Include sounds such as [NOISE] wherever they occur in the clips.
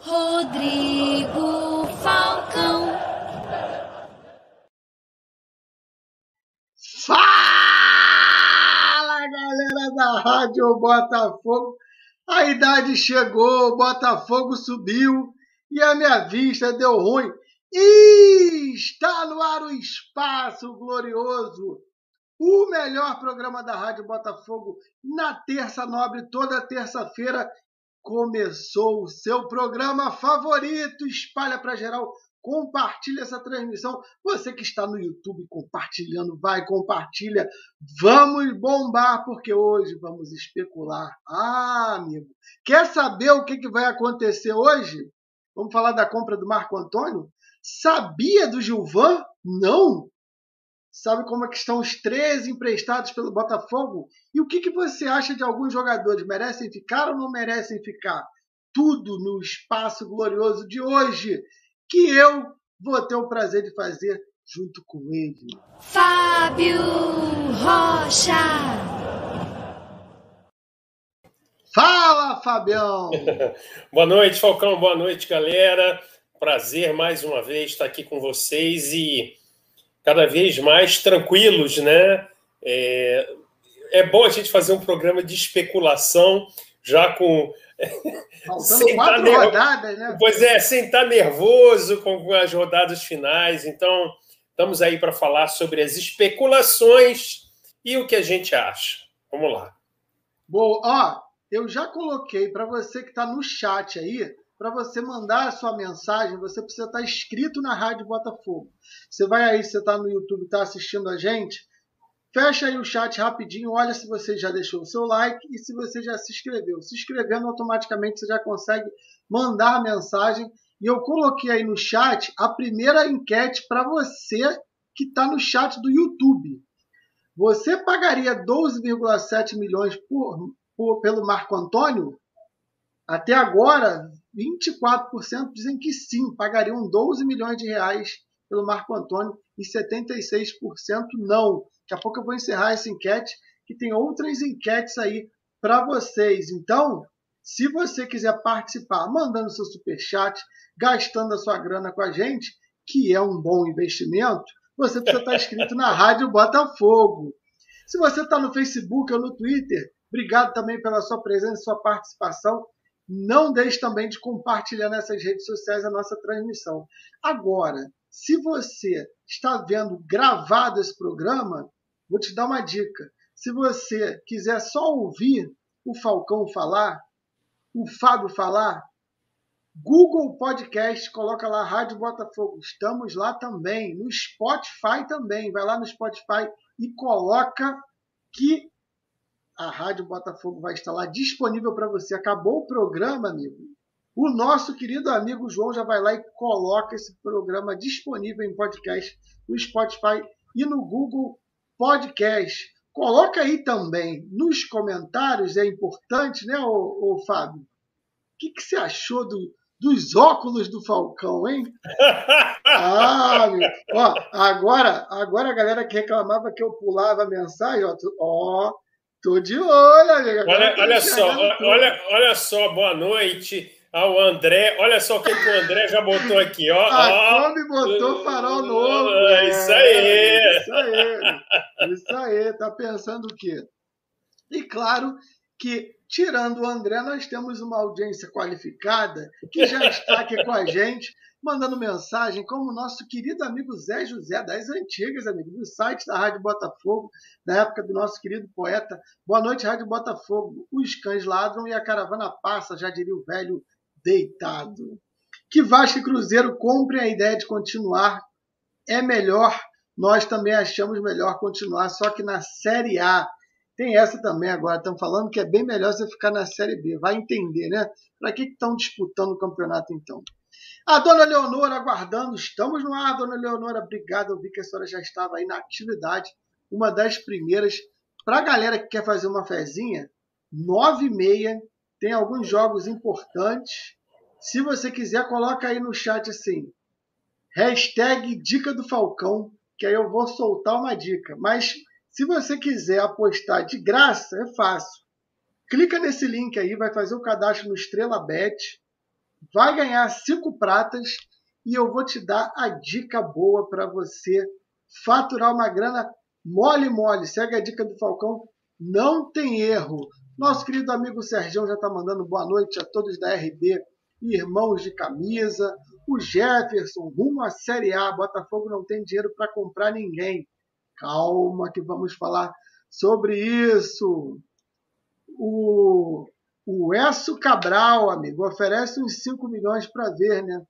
Rodrigo Falcão. Fala, galera da Rádio Botafogo. A idade chegou, o Botafogo subiu e a minha vista deu ruim. E está no ar o Espaço Glorioso, o melhor programa da Rádio Botafogo na terça nobre, toda terça-feira. Começou o seu programa favorito. Espalha para geral, compartilha essa transmissão. Você que está no YouTube compartilhando, vai, compartilha. Vamos bombar, porque hoje vamos especular. Ah, amigo, quer saber o que, que vai acontecer hoje? Vamos falar da compra do Marco Antônio? Sabia do Gilvan? Não. Sabe como é que estão os 13 emprestados pelo Botafogo? E o que, que você acha de alguns jogadores? Merecem ficar ou não merecem ficar? Tudo no espaço glorioso de hoje, que eu vou ter o prazer de fazer junto com ele. Fábio Rocha. Fala, Fabião! [LAUGHS] Boa noite, Falcão. Boa noite, galera. Prazer mais uma vez estar aqui com vocês e cada vez mais tranquilos, né? É, é bom a gente fazer um programa de especulação já com. [LAUGHS] Faltando quatro ner- rodadas, né? Pois é, sem estar nervoso com as rodadas finais. Então, estamos aí para falar sobre as especulações e o que a gente acha. Vamos lá. Bom, ó, eu já coloquei para você que está no chat aí, para você mandar a sua mensagem, você precisa estar inscrito na Rádio Botafogo. Você vai aí, você está no YouTube, está assistindo a gente, fecha aí o chat rapidinho, olha se você já deixou o seu like e se você já se inscreveu. Se inscrevendo, automaticamente você já consegue mandar a mensagem. E eu coloquei aí no chat a primeira enquete para você que está no chat do YouTube. Você pagaria 12,7 milhões por, por- pelo Marco Antônio? Até agora, 24% dizem que sim, pagariam 12 milhões de reais pelo Marco Antônio e 76% não. Daqui a pouco eu vou encerrar essa enquete, que tem outras enquetes aí para vocês. Então, se você quiser participar, mandando seu superchat, gastando a sua grana com a gente, que é um bom investimento, você precisa estar inscrito na Rádio Botafogo. Se você está no Facebook ou no Twitter, obrigado também pela sua presença sua participação. Não deixe também de compartilhar nessas redes sociais a nossa transmissão. Agora, se você está vendo gravado esse programa, vou te dar uma dica. Se você quiser só ouvir o Falcão falar, o Fábio falar, Google Podcast, coloca lá Rádio Botafogo. Estamos lá também. No Spotify também. Vai lá no Spotify e coloca que a Rádio Botafogo vai estar lá disponível para você. Acabou o programa, amigo. O nosso querido amigo João já vai lá e coloca esse programa disponível em podcast no Spotify e no Google Podcast. Coloca aí também nos comentários, é importante, né, ô, ô Fábio? O que, que você achou do, dos óculos do Falcão, hein? [LAUGHS] Ah, meu. Ó, agora, agora a galera que reclamava que eu pulava a mensagem, ó, ó tô de olho, amigo. Agora Olha, olha só, tudo. olha, olha só, boa noite ao André. Olha só o que, que o André já botou aqui, ó. A ó. Kombi botou farol novo. É, isso aí. Isso aí. Isso aí. Tá pensando o quê? E claro que, tirando o André, nós temos uma audiência qualificada que já está aqui com a gente, mandando mensagem, como o nosso querido amigo Zé José, das antigas, amigo, do site da Rádio Botafogo, da época do nosso querido poeta. Boa noite, Rádio Botafogo. Os cães ladram e a caravana passa, já diria o velho deitado. Que Vasco e Cruzeiro comprem a ideia de continuar é melhor. Nós também achamos melhor continuar, só que na Série A. Tem essa também agora. Estão falando que é bem melhor você ficar na Série B. Vai entender, né? Para que estão disputando o campeonato então? A dona Leonora aguardando. Estamos no ar, dona Leonora. Obrigado. Eu vi que a senhora já estava aí na atividade. Uma das primeiras. Para a galera que quer fazer uma fezinha, nove e meia. Tem alguns jogos importantes. Se você quiser, coloca aí no chat assim. Hashtag Dica do Falcão, que aí eu vou soltar uma dica. Mas se você quiser apostar de graça, é fácil. Clica nesse link aí, vai fazer o cadastro no Estrela Bet. vai ganhar cinco pratas e eu vou te dar a dica boa para você faturar uma grana mole mole. Segue a dica do Falcão, não tem erro. Nosso querido amigo Sergião já está mandando boa noite a todos da RB, irmãos de camisa. O Jefferson, rumo à Série A. Botafogo não tem dinheiro para comprar ninguém. Calma, que vamos falar sobre isso. O, o Esso Cabral, amigo, oferece uns 5 milhões para ver, né?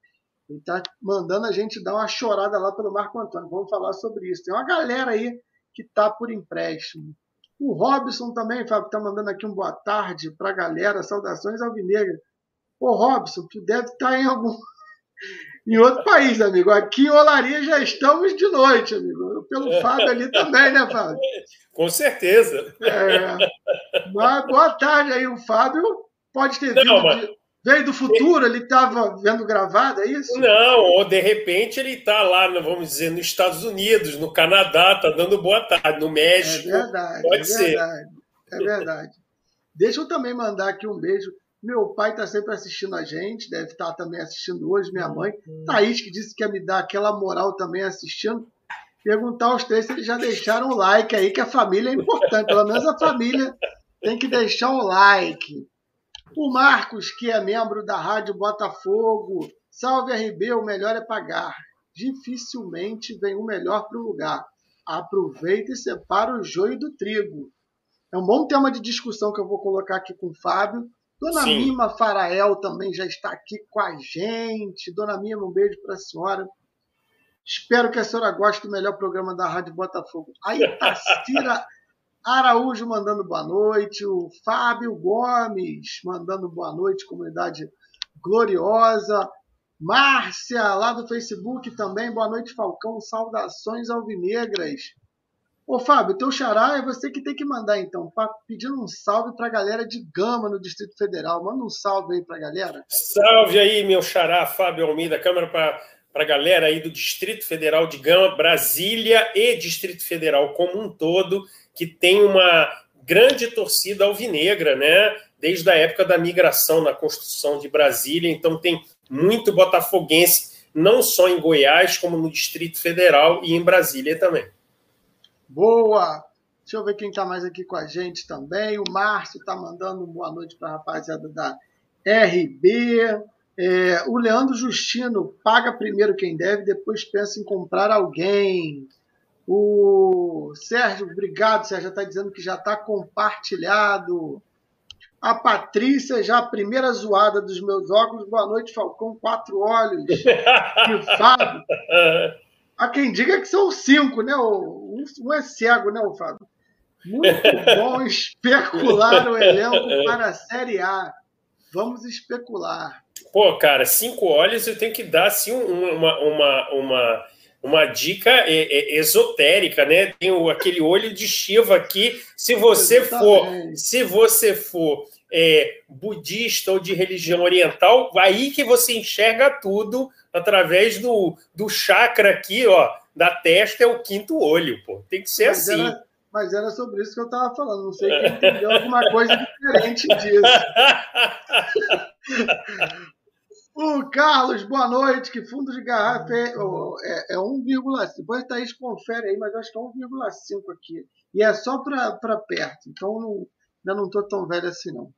Ele está mandando a gente dar uma chorada lá pelo Marco Antônio. Vamos falar sobre isso. Tem uma galera aí que está por empréstimo. O Robson também, Fábio, está mandando aqui um boa tarde para a galera. Saudações Alvinegra. Ô, Robson, tu deve estar tá em algum. Em outro país, amigo. Aqui em Olaria já estamos de noite, amigo. Pelo Fábio ali também, né, Fábio? Com certeza. É. Mas boa tarde aí. O Fábio pode ter Não, vindo mas... de Veio do futuro, ele estava vendo gravado, é isso? Não, ou de repente ele está lá, vamos dizer, nos Estados Unidos, no Canadá, está dando boa tarde, no México. É verdade, pode é ser. verdade. É verdade. Deixa eu também mandar aqui um beijo. Meu pai está sempre assistindo a gente, deve estar tá também assistindo hoje, minha mãe. Uhum. Thaís, que disse que ia me dar aquela moral também assistindo. Perguntar aos três se eles já deixaram o like aí, que a família é importante. Pelo menos a família tem que deixar o like. O Marcos, que é membro da Rádio Botafogo. Salve RB, o melhor é pagar. Dificilmente vem o melhor para o lugar. Aproveita e separa o joio do trigo. É um bom tema de discussão que eu vou colocar aqui com o Fábio. Dona Sim. Mima Farael também já está aqui com a gente. Dona Mima, um beijo para a senhora. Espero que a senhora goste do melhor programa da Rádio Botafogo. A Itacira [LAUGHS] Araújo mandando boa noite, o Fábio Gomes mandando boa noite, comunidade gloriosa. Márcia, lá do Facebook também, boa noite, Falcão, saudações alvinegras. Ô Fábio, teu xará é você que tem que mandar então, pedindo um salve para a galera de Gama no Distrito Federal. Manda um salve aí para a galera. Salve aí, meu xará, Fábio Almeida, câmera para para a galera aí do Distrito Federal de Gama, Brasília e Distrito Federal como um todo que tem uma grande torcida alvinegra, né? Desde a época da migração na construção de Brasília, então tem muito botafoguense, não só em Goiás, como no Distrito Federal e em Brasília também. Boa! Deixa eu ver quem está mais aqui com a gente também. O Márcio está mandando boa noite para a rapaziada da RB. É, o Leandro Justino paga primeiro quem deve, depois pensa em comprar alguém. O Sérgio, obrigado, Sérgio, está dizendo que já está compartilhado. A Patrícia, já a primeira zoada dos meus óculos. Boa noite, Falcão, quatro olhos. E o Fábio. Há quem diga que são cinco, né? Um é cego, né, Fábio? Muito bom [LAUGHS] especular o elenco para a Série A. Vamos especular. Pô, cara, cinco olhos eu tenho que dar assim, uma, uma, uma uma dica é, é, esotérica, né? Tem o, aquele olho de Shiva aqui. Se você for, se você for é, budista ou de religião oriental, aí que você enxerga tudo através do, do chakra aqui, ó, da testa é o quinto olho, pô. Tem que ser mas assim. Era, mas era sobre isso que eu estava falando. Não sei quem entendeu alguma coisa diferente disso. [LAUGHS] O Carlos, boa noite. Que fundo de garrafa é, é, é 1,5. Depois Thaís confere aí, mas acho que é 1,5 aqui. E é só para perto. Então não, ainda não estou tão velho assim, não.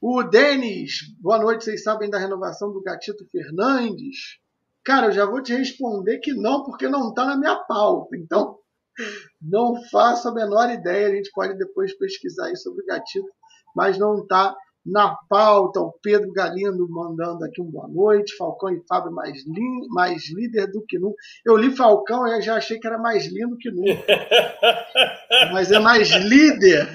O Denis, boa noite. Vocês sabem da renovação do Gatito Fernandes? Cara, eu já vou te responder que não, porque não está na minha pauta. Então, não faço a menor ideia. A gente pode depois pesquisar aí sobre o Gatito, mas não está na pauta, o Pedro Galindo mandando aqui um boa noite. Falcão e Fábio mais, mais líder do que nunca. Eu li Falcão e já achei que era mais lindo que nunca. [LAUGHS] Mas é mais líder.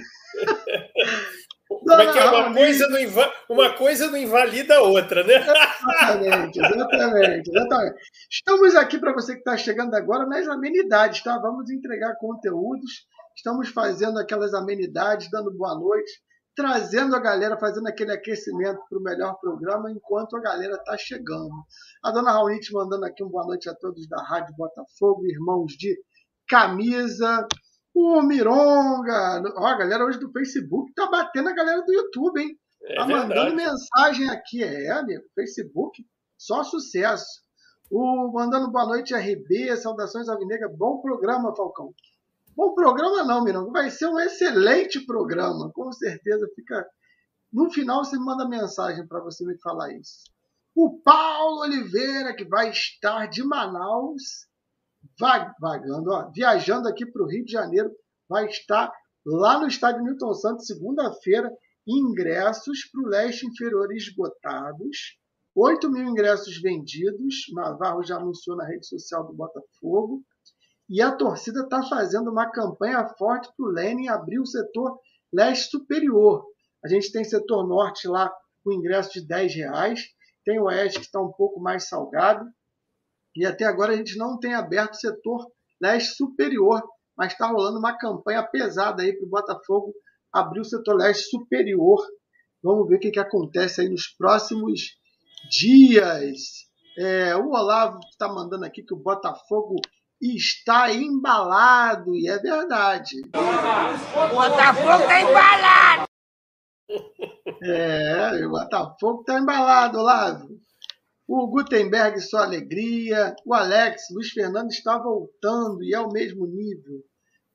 Como é que é? Uma, coisa não inva... uma coisa não invalida a outra, né? Exatamente, exatamente, exatamente. Estamos aqui para você que está chegando agora nas amenidades, tá? Vamos entregar conteúdos. Estamos fazendo aquelas amenidades, dando boa noite trazendo a galera, fazendo aquele aquecimento para o melhor programa enquanto a galera está chegando. A dona Raulite mandando aqui uma boa noite a todos da Rádio Botafogo, irmãos de camisa. O Mironga, ó, a galera hoje do Facebook tá batendo a galera do YouTube, hein? É tá mandando mensagem aqui, é, amigo. Facebook, só sucesso. O mandando boa noite, RB, saudações Alvinegra. Bom programa, Falcão. Bom programa não, Mirão. Vai ser um excelente programa. Com certeza fica. No final você manda mensagem para você me falar isso. O Paulo Oliveira, que vai estar de Manaus, vagando, ó, viajando aqui para o Rio de Janeiro, vai estar lá no estádio Newton Santos, segunda-feira, ingressos para o leste inferior esgotados. 8 mil ingressos vendidos. Navarro já anunciou na rede social do Botafogo. E a torcida está fazendo uma campanha forte para o Lenin abrir o setor leste superior. A gente tem setor norte lá com ingresso de 10 reais. Tem o oeste que está um pouco mais salgado. E até agora a gente não tem aberto o setor leste superior, mas está rolando uma campanha pesada aí para o Botafogo abrir o setor leste superior. Vamos ver o que, que acontece aí nos próximos dias. É, o Olavo está mandando aqui que o Botafogo está embalado, e é verdade. O Botafogo está embalado! É, o Botafogo está embalado, Olavo. O Gutenberg, sua alegria. O Alex, Luiz Fernando está voltando e é o mesmo nível.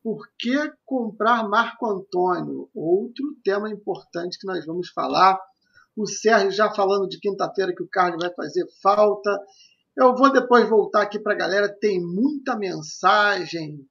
Por que comprar Marco Antônio? Outro tema importante que nós vamos falar. O Sérgio já falando de quinta-feira que o Carlos vai fazer falta. Eu vou depois voltar aqui para a galera, tem muita mensagem.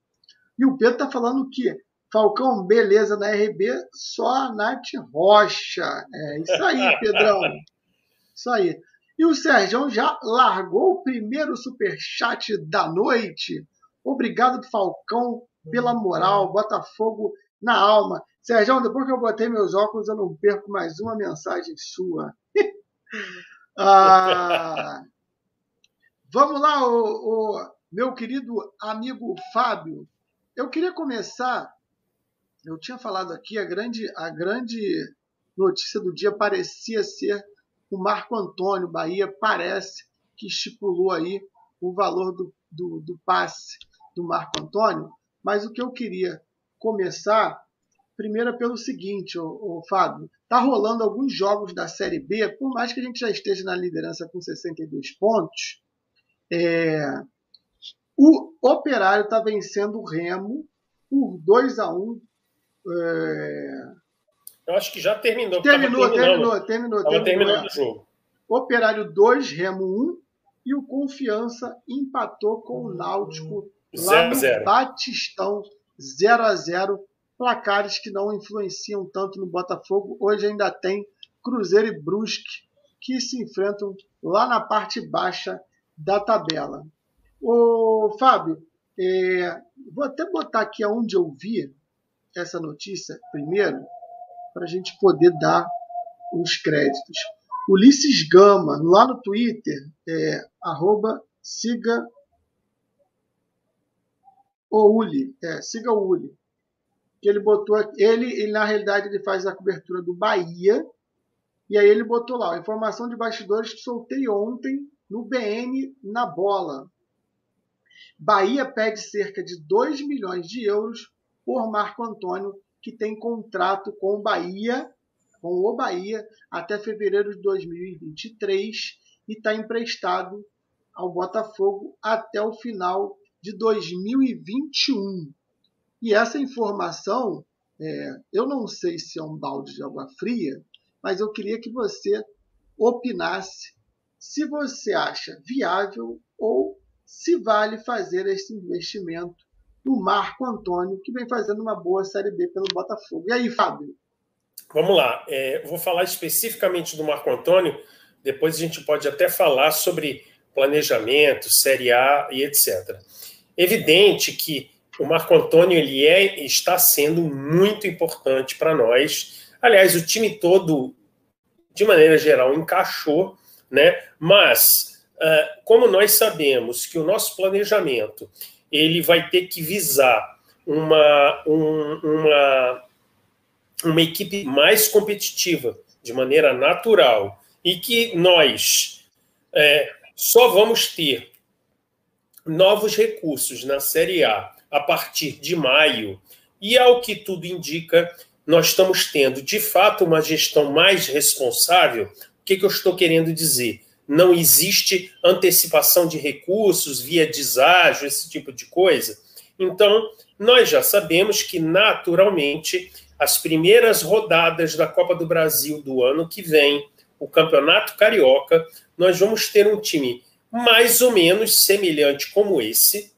E o Pedro está falando que Falcão, beleza na RB, só a Nath Rocha. É isso aí, Pedrão. [LAUGHS] Isso aí. E o Sérgio já largou o primeiro superchat da noite. Obrigado, Falcão, pela moral. Botafogo na alma. Sérgio, depois que eu botei meus óculos, eu não perco mais uma mensagem sua. [LAUGHS] ah, vamos lá, o, o, meu querido amigo Fábio. Eu queria começar. Eu tinha falado aqui, a grande, a grande notícia do dia parecia ser o Marco Antônio. Bahia parece que estipulou aí o valor do, do, do passe do Marco Antônio. Mas o que eu queria começar, primeiro é pelo seguinte, o, Fábio, tá rolando alguns jogos da Série B, por mais que a gente já esteja na liderança com 62 pontos, é, o Operário está vencendo o Remo por 2 a 1 é... Eu acho que já terminou. Terminou, terminou, terminou. Tava terminando o jogo. Operário 2, Remo 1 e o Confiança empatou com o Náutico lá no Batistão 0 a 0 placares que não influenciam tanto no Botafogo. Hoje ainda tem Cruzeiro e Brusque que se enfrentam lá na parte baixa da tabela. O Fábio, é, vou até botar aqui aonde eu vi essa notícia primeiro, para a gente poder dar os créditos. Ulisses Gama, lá no Twitter, é, arroba, siga o Uli, é, siga o Uli. Que ele botou ele, ele na realidade ele faz a cobertura do Bahia e aí ele botou lá, informação de bastidores que soltei ontem no BN na bola. Bahia pede cerca de 2 milhões de euros por Marco Antônio, que tem contrato com o Bahia, com o Bahia, até fevereiro de 2023 e está emprestado ao Botafogo até o final de 2021. E essa informação, é, eu não sei se é um balde de água fria, mas eu queria que você opinasse se você acha viável ou se vale fazer esse investimento no Marco Antônio, que vem fazendo uma boa Série B pelo Botafogo. E aí, Fábio? Vamos lá. É, vou falar especificamente do Marco Antônio, depois a gente pode até falar sobre planejamento, Série A e etc evidente que o Marco Antônio ele é, está sendo muito importante para nós. Aliás, o time todo, de maneira geral, encaixou, né? Mas, uh, como nós sabemos que o nosso planejamento ele vai ter que visar uma, um, uma, uma equipe mais competitiva, de maneira natural, e que nós é, só vamos ter novos recursos na Série A a partir de maio. E, ao que tudo indica, nós estamos tendo, de fato, uma gestão mais responsável. O que, que eu estou querendo dizer? Não existe antecipação de recursos via deságio, esse tipo de coisa. Então, nós já sabemos que, naturalmente, as primeiras rodadas da Copa do Brasil do ano que vem, o Campeonato Carioca, nós vamos ter um time mais ou menos semelhante como esse.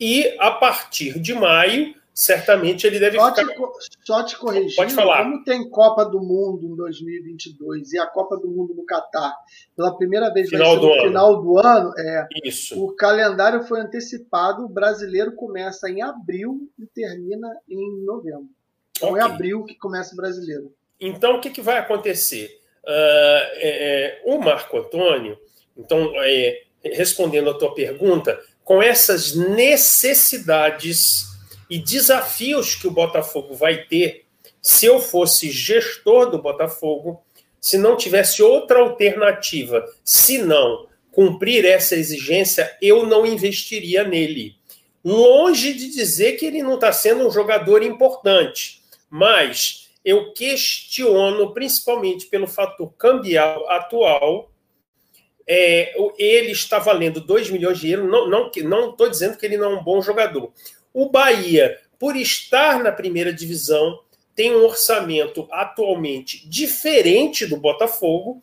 E a partir de maio, certamente ele deve só ficar. Te, só te corrigindo, Pode falar. como tem Copa do Mundo em 2022 e a Copa do Mundo no Catar pela primeira vez final no ano. final do ano, é, Isso. o calendário foi antecipado, o brasileiro começa em abril e termina em novembro. Então Ok. é abril que começa o brasileiro. Então, o que, que vai acontecer? Ah, é, é, o Marco Antônio, então, é, respondendo a tua pergunta, com essas necessidades e desafios que o Botafogo vai ter, se eu fosse gestor do Botafogo, se não tivesse outra alternativa, se não cumprir essa exigência, eu não investiria nele. Longe de dizer que ele não está sendo um jogador importante, mas eu questiono, principalmente pelo fator cambial atual, é, ele está valendo 2 milhões de euros. Não estou não, não dizendo que ele não é um bom jogador. O Bahia, por estar na primeira divisão, tem um orçamento atualmente diferente do Botafogo.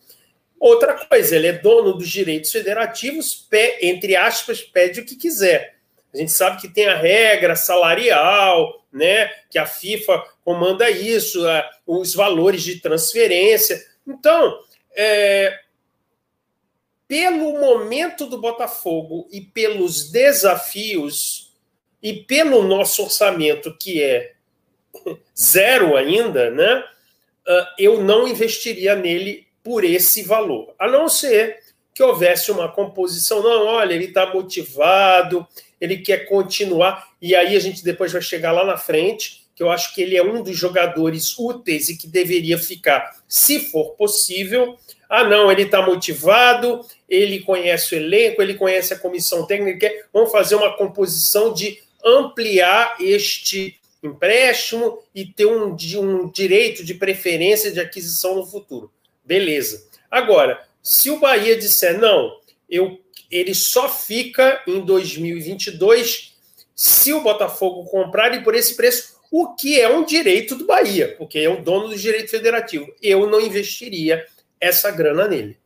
Outra coisa, ele é dono dos direitos federativos, pé, entre aspas, pede o que quiser. A gente sabe que tem a regra salarial, né? Que a FIFA comanda isso, os valores de transferência. Então, é, pelo momento do Botafogo e pelos desafios e pelo nosso orçamento, que é zero ainda, né? Eu não investiria nele por esse valor, a não ser que houvesse uma composição. Não, olha, ele está motivado, ele quer continuar, e aí a gente depois vai chegar lá na frente, que eu acho que ele é um dos jogadores úteis e que deveria ficar, se for possível. Ah, não, ele está motivado, ele conhece o elenco, ele conhece a comissão técnica, vamos fazer uma composição de ampliar este empréstimo e ter um, um direito de preferência de aquisição no futuro. Beleza. Agora, se o Bahia disser não, eu, ele só fica em 2022 se o Botafogo comprar e por esse preço, o que é um direito do Bahia, porque é o dono do direito federativo. Eu não investiria essa grana nele.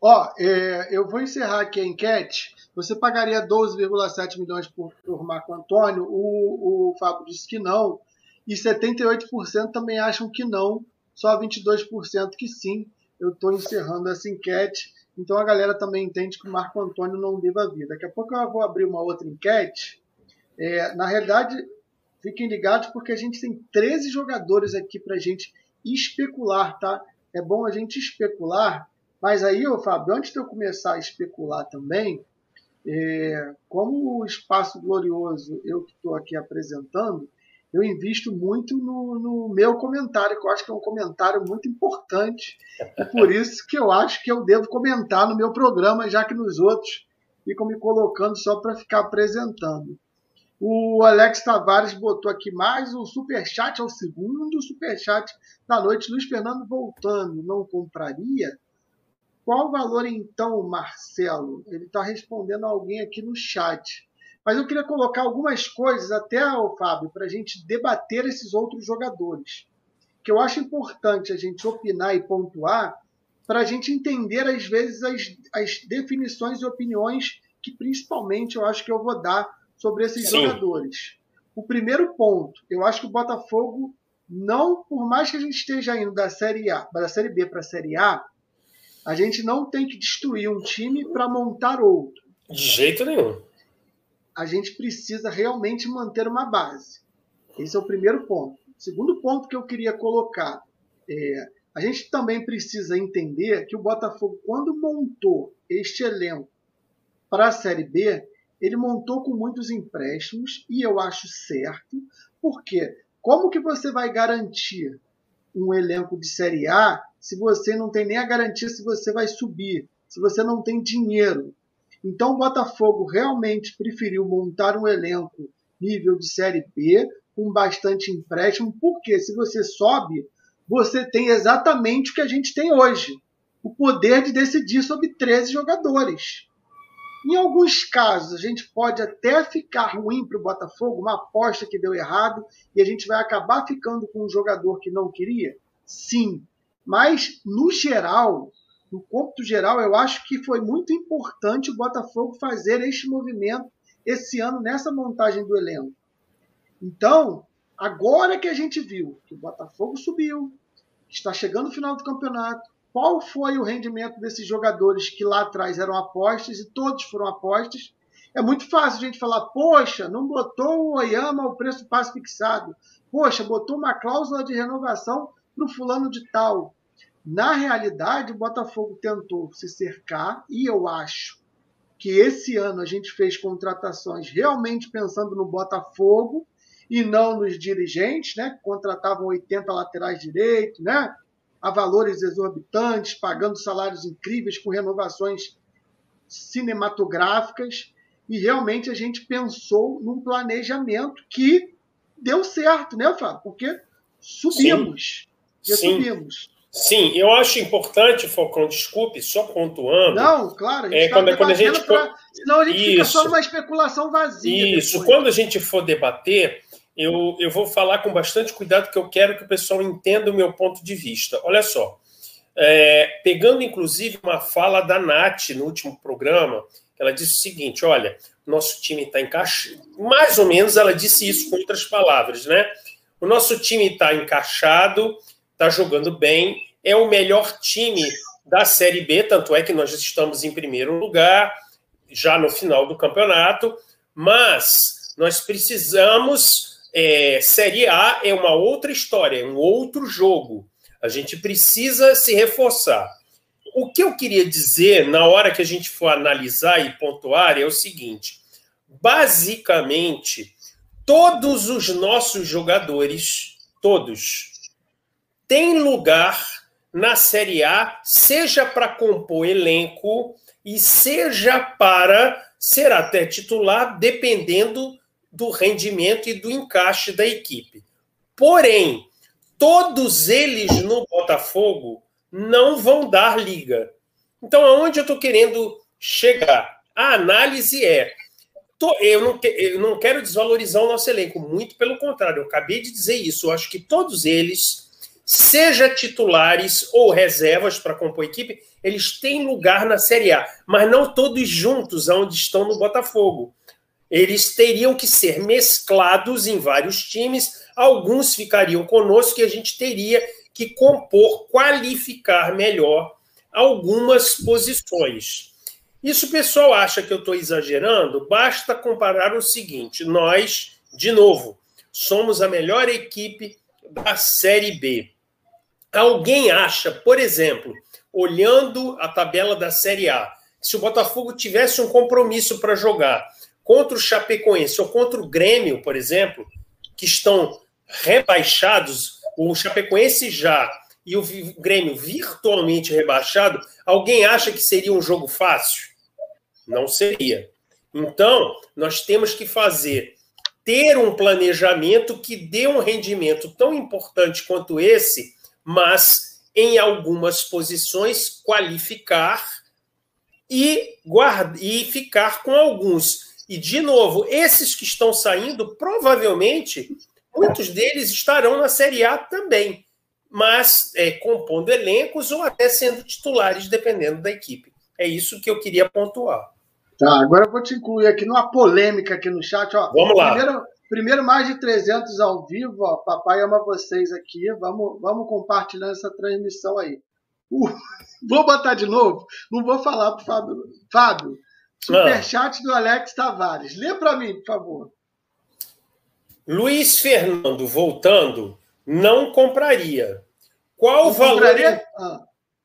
Ó, é, eu vou encerrar aqui a enquete. Você pagaria 12,7 milhões por, por, Marco Antônio? O, o Fábio disse que não. E 78% também acham que não. Só 22% que sim. Eu estou encerrando essa enquete. Então a galera também entende que o Marco Antônio não deva vir. Daqui a pouco eu vou abrir uma outra enquete. É, na realidade, fiquem ligados porque a gente tem 13 jogadores aqui para gente especular, tá? É bom a gente especular. Mas aí, ô Fábio, antes de eu começar a especular também, é, como o Espaço Glorioso eu que estou aqui apresentando, eu invisto muito no, no, meu comentário, que eu acho que é um comentário muito importante, e por isso que eu acho que eu devo comentar no meu programa, já que nos outros ficam me colocando só para ficar apresentando. O Alex Tavares botou aqui mais um superchat, é o segundo superchat da noite. Luiz Fernando voltando, não compraria? Qual o valor então, Marcelo? Ele está respondendo a alguém aqui no chat. Mas eu queria colocar algumas coisas até, o Fábio, para a gente debater esses outros jogadores. Que eu acho importante a gente opinar e pontuar para a gente entender, às vezes, as, as, definições e opiniões que, principalmente, eu acho que eu vou dar sobre esses Sim. jogadores. O primeiro ponto, eu acho que o Botafogo, não, por mais que a gente esteja indo da Série A, da Série B para a Série A, a gente não tem que destruir um time para montar outro. De jeito nenhum. A gente precisa realmente manter uma base. Esse é o primeiro ponto. O segundo ponto que eu queria colocar é a gente também precisa entender que o Botafogo, quando montou este elenco para a Série B, ele montou com muitos empréstimos e eu acho certo, porque como que você vai garantir um elenco de Série A se você não tem nem a garantia se você vai subir, se você não tem dinheiro? Então o Botafogo realmente preferiu montar um elenco nível de Série B, com bastante empréstimo, porque se você sobe, você tem exatamente o que a gente tem hoje: o poder de decidir sobre 13 jogadores. Em alguns casos, a gente pode até ficar ruim para o Botafogo, uma aposta que deu errado, e a gente vai acabar ficando com um jogador que não queria? Sim. Mas, no geral, no cômputo geral, eu acho que foi muito importante o Botafogo fazer este movimento esse ano nessa montagem do elenco. Então, agora que a gente viu que o Botafogo subiu, está chegando o final do campeonato, qual foi o rendimento desses jogadores que lá atrás eram apostas e todos foram apostas? É muito fácil a gente falar, poxa, não botou o Oyama o preço passe fixado. Poxa, botou uma cláusula de renovação para o fulano de tal. Na realidade, o Botafogo tentou se cercar e eu acho que esse ano a gente fez contratações realmente pensando no Botafogo e não nos dirigentes, né? Contratavam 80 laterais direitos, né? A valores exorbitantes, pagando salários incríveis com renovações cinematográficas e realmente a gente pensou num planejamento que deu certo, né, Fábio? Porque subimos. Sim. subimos. Sim, eu acho importante, Falcão, desculpe, só pontuando. Não, claro, a gente é, tá quando, quando a gente pra... Senão a gente Isso. fica só numa especulação vazia. Isso, depois. quando a gente for debater, eu, eu vou falar com bastante cuidado, porque eu quero que o pessoal entenda o meu ponto de vista. Olha só, é, pegando inclusive uma fala da Nath no último programa, ela disse o seguinte: olha, nosso time está encaixado. Mais ou menos ela disse isso com outras palavras, né? O nosso time está encaixado, está jogando bem, é o melhor time da Série B, tanto é que nós estamos em primeiro lugar, já no final do campeonato, mas nós precisamos. É, Série A é uma outra história, é um outro jogo. A gente precisa se reforçar. O que eu queria dizer na hora que a gente for analisar e pontuar é o seguinte: basicamente, todos os nossos jogadores, todos, têm lugar na Série A, seja para compor elenco e seja para ser até titular, dependendo do rendimento e do encaixe da equipe. Porém, todos eles no Botafogo não vão dar liga. Então, aonde eu estou querendo chegar? A análise é: eu, não, eu não quero desvalorizar o nosso elenco, muito pelo contrário, eu acabei de dizer isso. Eu acho que todos eles seja titulares ou reservas para compor equipe, eles têm lugar na Série A, mas não todos juntos onde estão no Botafogo. Eles teriam que ser mesclados em vários times, alguns ficariam conosco e a gente teria que compor, qualificar melhor algumas posições. Isso o pessoal acha que eu estou exagerando? Basta comparar o seguinte: nós, de novo, somos a melhor equipe da Série B. Alguém acha, por exemplo, olhando a tabela da Série A, se o Botafogo tivesse um compromisso para jogar contra o Chapecoense ou contra o Grêmio, por exemplo, que estão rebaixados, o Chapecoense já e o Grêmio virtualmente rebaixado, alguém acha que seria um jogo fácil? Não seria. Então, nós temos que fazer ter um planejamento que dê um rendimento tão importante quanto esse mas em algumas posições qualificar e, guarda, e ficar com alguns. E, de novo, esses que estão saindo, provavelmente, muitos deles estarão na Série A também, mas é, compondo elencos ou até sendo titulares, dependendo da equipe. É isso que eu queria pontuar. Tá, agora eu vou te incluir aqui numa polêmica aqui no chat. Ó. Vamos lá. Primeiro, Primeiro, mais de 300 ao vivo. Ó. Papai ama vocês aqui. Vamos, vamos compartilhando essa transmissão aí. Uh, [LAUGHS] vou botar de novo. Não vou falar para Fábio. Fábio, superchat do Alex Tavares. Lê para mim, por favor. Luiz Fernando voltando, não compraria. Qual não o valor? Compraria? Ah.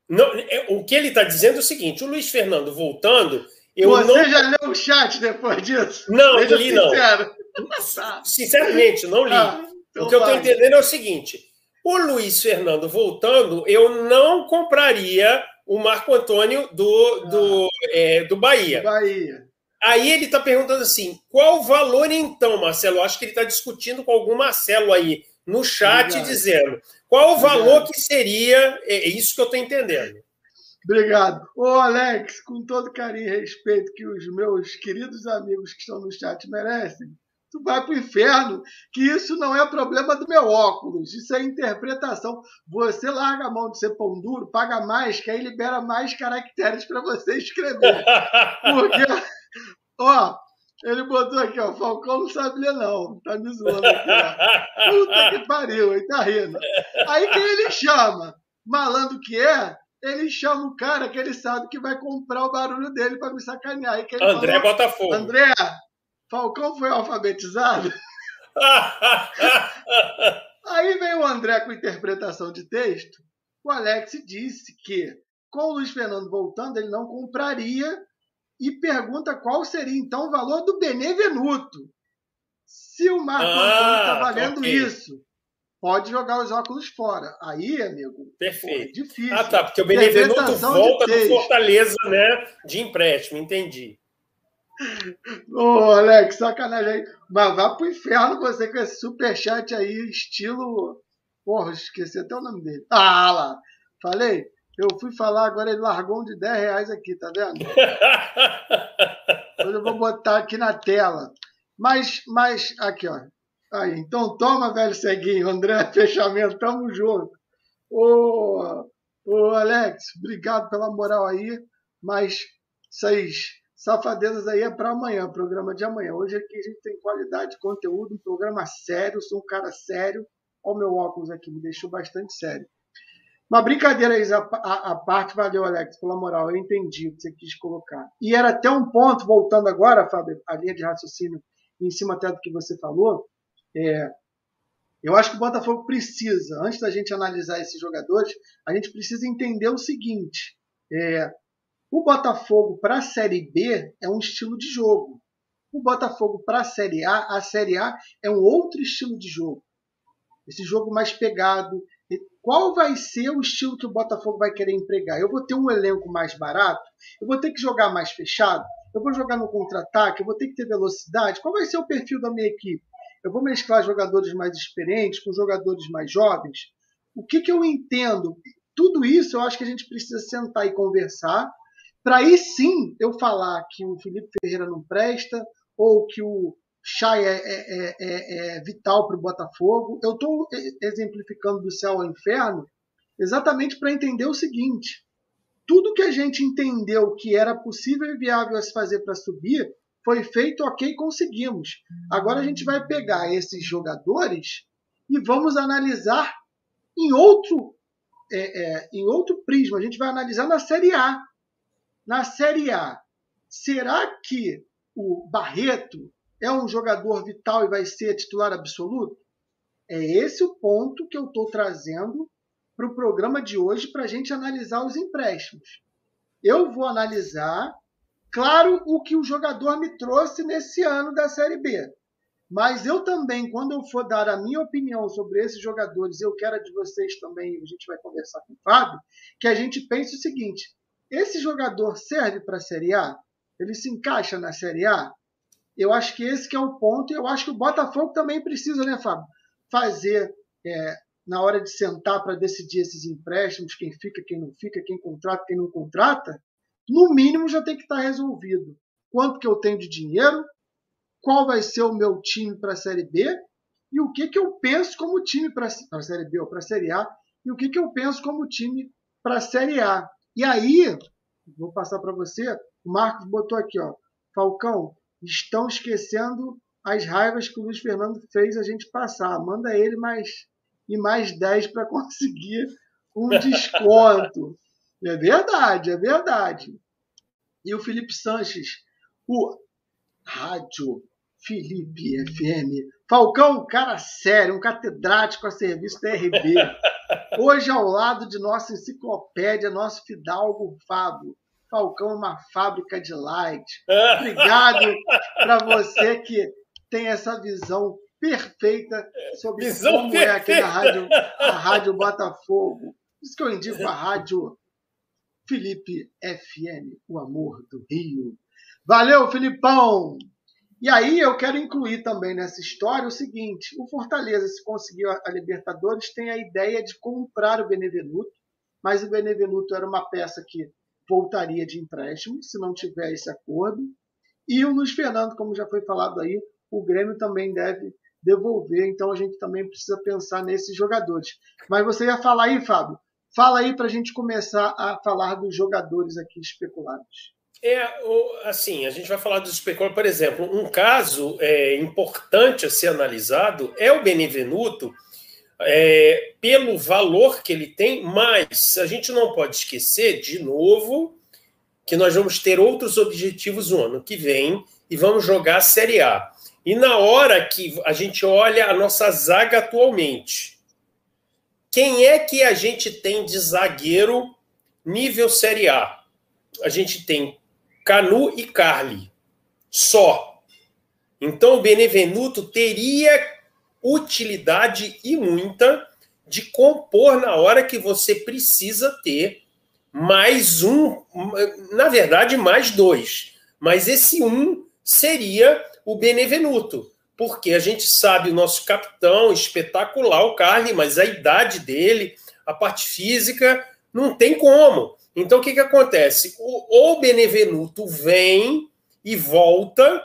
Não, é, o que ele está dizendo é o seguinte: o Luiz Fernando voltando. Eu Você não... já leu o chat depois disso? Não, Seja li sincero. não. Sinceramente, não li. Ah, então o que eu estou entendendo é o seguinte: o Luiz Fernando voltando, eu não compraria o Marco Antônio do, do, ah. é, do Bahia. Bahia. Aí ele está perguntando assim: qual o valor então, Marcelo? Acho que ele está discutindo com algum Marcelo aí no chat Obrigado. dizendo qual o valor Obrigado. que seria. É, é isso que eu estou entendendo. Obrigado. Ô, Alex, com todo carinho e respeito que os meus queridos amigos que estão no chat merecem, tu vai para o inferno, que isso não é problema do meu óculos, isso é interpretação. Você larga a mão de ser pão duro, paga mais, que aí libera mais caracteres para você escrever. [LAUGHS] Porque, ó, ele botou aqui, ó, Falcão não sabe ler não, tá me zoando aqui, ó. Puta que pariu, ele tá rindo. Aí quem ele chama? Malandro que é, ele chama o cara que ele sabe que vai comprar o barulho dele para me sacanear. Aí que André falou, Botafogo. André, Falcão foi alfabetizado? [LAUGHS] Aí vem o André com interpretação de texto. O Alex disse que, com o Luiz Fernando voltando, ele não compraria e pergunta qual seria então o valor do Benevenuto. Se o Marco ah, Antônio está valendo okay. isso, pode jogar os óculos fora. Aí, amigo, Perfeito. Pô, é difícil. Ah, tá, porque o Benevenuto volta do Fortaleza, né, de empréstimo, entendi. Ô, Alex, sacanagem aí. Mas vá pro inferno você com esse superchat aí, estilo. Porra, esqueci até o nome dele. Ah, lá. Falei? Eu fui falar, agora ele largou um de 10 reais aqui, tá vendo? Eu vou botar aqui na tela. Mas, mas, aqui, ó. Aí, então toma, velho ceguinho. André, [LAUGHS] fechamento, tamo junto. Ô, ô, Alex, obrigado pela moral aí, mas essas safadezas aí é para amanhã, programa de amanhã. Hoje aqui a gente tem qualidade de conteúdo, um programa sério, sou um cara sério. Olha o meu óculos aqui, me deixou bastante sério. Uma brincadeira aí, a, a, a, parte, valeu, Alex, pela moral, eu entendi o que você quis colocar. E era até um ponto, voltando agora, Fábio, a linha de raciocínio, em cima até do que você falou, é, eu acho que o Botafogo precisa, antes da gente analisar esses jogadores, a gente precisa entender o seguinte: é, o Botafogo para a Série B é um estilo de jogo. O Botafogo para a Série A, a Série A é um outro estilo de jogo. Esse jogo mais pegado. Qual vai ser o estilo que o Botafogo vai querer empregar? Eu vou ter um elenco mais barato? Eu vou ter que jogar mais fechado? Eu vou jogar no contra-ataque? Eu vou ter que ter velocidade? Qual vai ser o perfil da minha equipe? Eu vou mesclar jogadores mais experientes com jogadores mais jovens? O que, que eu entendo? Tudo isso eu acho que a gente precisa sentar e conversar, para aí sim eu falar que o Felipe Ferreira não presta, ou que o Chay é, é, é, é vital para o Botafogo. Eu estou exemplificando do céu ao inferno exatamente para entender o seguinte: tudo que a gente entendeu que era possível e viável a se fazer para subir, foi feito, ok, conseguimos. Agora a gente vai pegar esses jogadores e vamos analisar em outro, é, é, em outro prisma. A gente vai analisar na Série A. Na Série A, será que o Barreto é um jogador vital e vai ser titular absoluto? É esse o ponto que eu estou trazendo para o programa de hoje para a gente analisar os empréstimos. Eu vou analisar Claro, o que o jogador me trouxe nesse ano da Série B. Mas eu também, quando eu for dar a minha opinião sobre esses jogadores, eu quero a de vocês também, a gente vai conversar com o Fábio, que a gente pense o seguinte: esse jogador serve para a Série A? Ele se encaixa na Série A? Eu acho que esse que é o ponto, e eu acho que o Botafogo também precisa, né, Fábio? Fazer é, na hora de sentar para decidir esses empréstimos, quem fica, quem não fica, quem contrata, quem não contrata, no mínimo já tem que estar resolvido. Quanto que eu tenho de dinheiro, qual vai ser o meu time para a Série B e o que, que eu penso como time para a Série B ou para a Série A e o que, que eu penso como time para a Série A. E aí, vou passar para você, o Marcos botou aqui, ó, Falcão, estão esquecendo as raivas que o Luiz Fernando fez a gente passar. Manda ele mais e mais 10 para conseguir um [LAUGHS] desconto. É verdade, é verdade. E o Felipe Sanches, o Rádio Felipe FM. Falcão, cara sério, um catedrático a serviço da RB. [LAUGHS] Hoje, ao lado de nossa enciclopédia, nosso fidalgo Fábio. Falcão é uma fábrica de light. Obrigado para você que tem essa visão perfeita sobre visão como perfeita. é aqui na rádio, a Rádio Botafogo. Isso que eu indico a Rádio Felipe FM, o amor do Rio. Valeu, Filipão! E aí eu quero incluir também nessa história o seguinte: o Fortaleza, se conseguiu a Libertadores, tem a ideia de comprar o Benevenuto, mas o Benevenuto era uma peça que voltaria de empréstimo, se não tiver esse acordo. E o Luiz Fernando, como já foi falado aí, o Grêmio também deve devolver, então a gente também precisa pensar nesses jogadores. Mas você ia falar aí, Fábio? Fala aí para a gente começar a falar dos jogadores aqui especulados. É, assim, a gente vai falar dos especulados. Por exemplo, um caso é, importante a ser analisado é o Benevenuto, é, pelo valor que ele tem, mas a gente não pode esquecer, de novo, que nós vamos ter outros objetivos no ano que vem e vamos jogar a Série A. E na hora que a gente olha a nossa zaga atualmente, quem é que a gente tem de zagueiro nível Série A? A gente tem Canu e Carli. Só. Então o Benevenuto teria utilidade e muita de compor na hora que você precisa ter mais um, na verdade, mais dois. Mas esse um seria o Benevenuto, porque a gente sabe o nosso capitão espetacular, o Carly, mas a idade dele, a parte física, não tem como. Então o que, que acontece? O, o Benevenuto vem e volta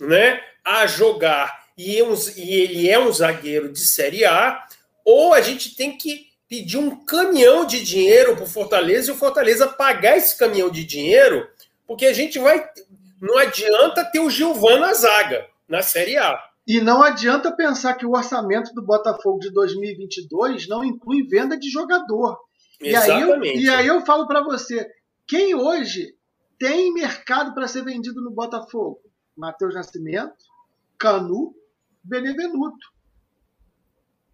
né, a jogar e, é um, e ele é um zagueiro de Série A, ou a gente tem que pedir um caminhão de dinheiro para o Fortaleza e o Fortaleza pagar esse caminhão de dinheiro, porque a gente vai. Não adianta ter o Gilvan na zaga, na Série A. E não adianta pensar que o orçamento do Botafogo de 2022 não inclui venda de jogador. Exatamente. E aí eu, e aí eu falo para você: quem hoje tem mercado para ser vendido no Botafogo? Matheus Nascimento, Canu Benevenuto.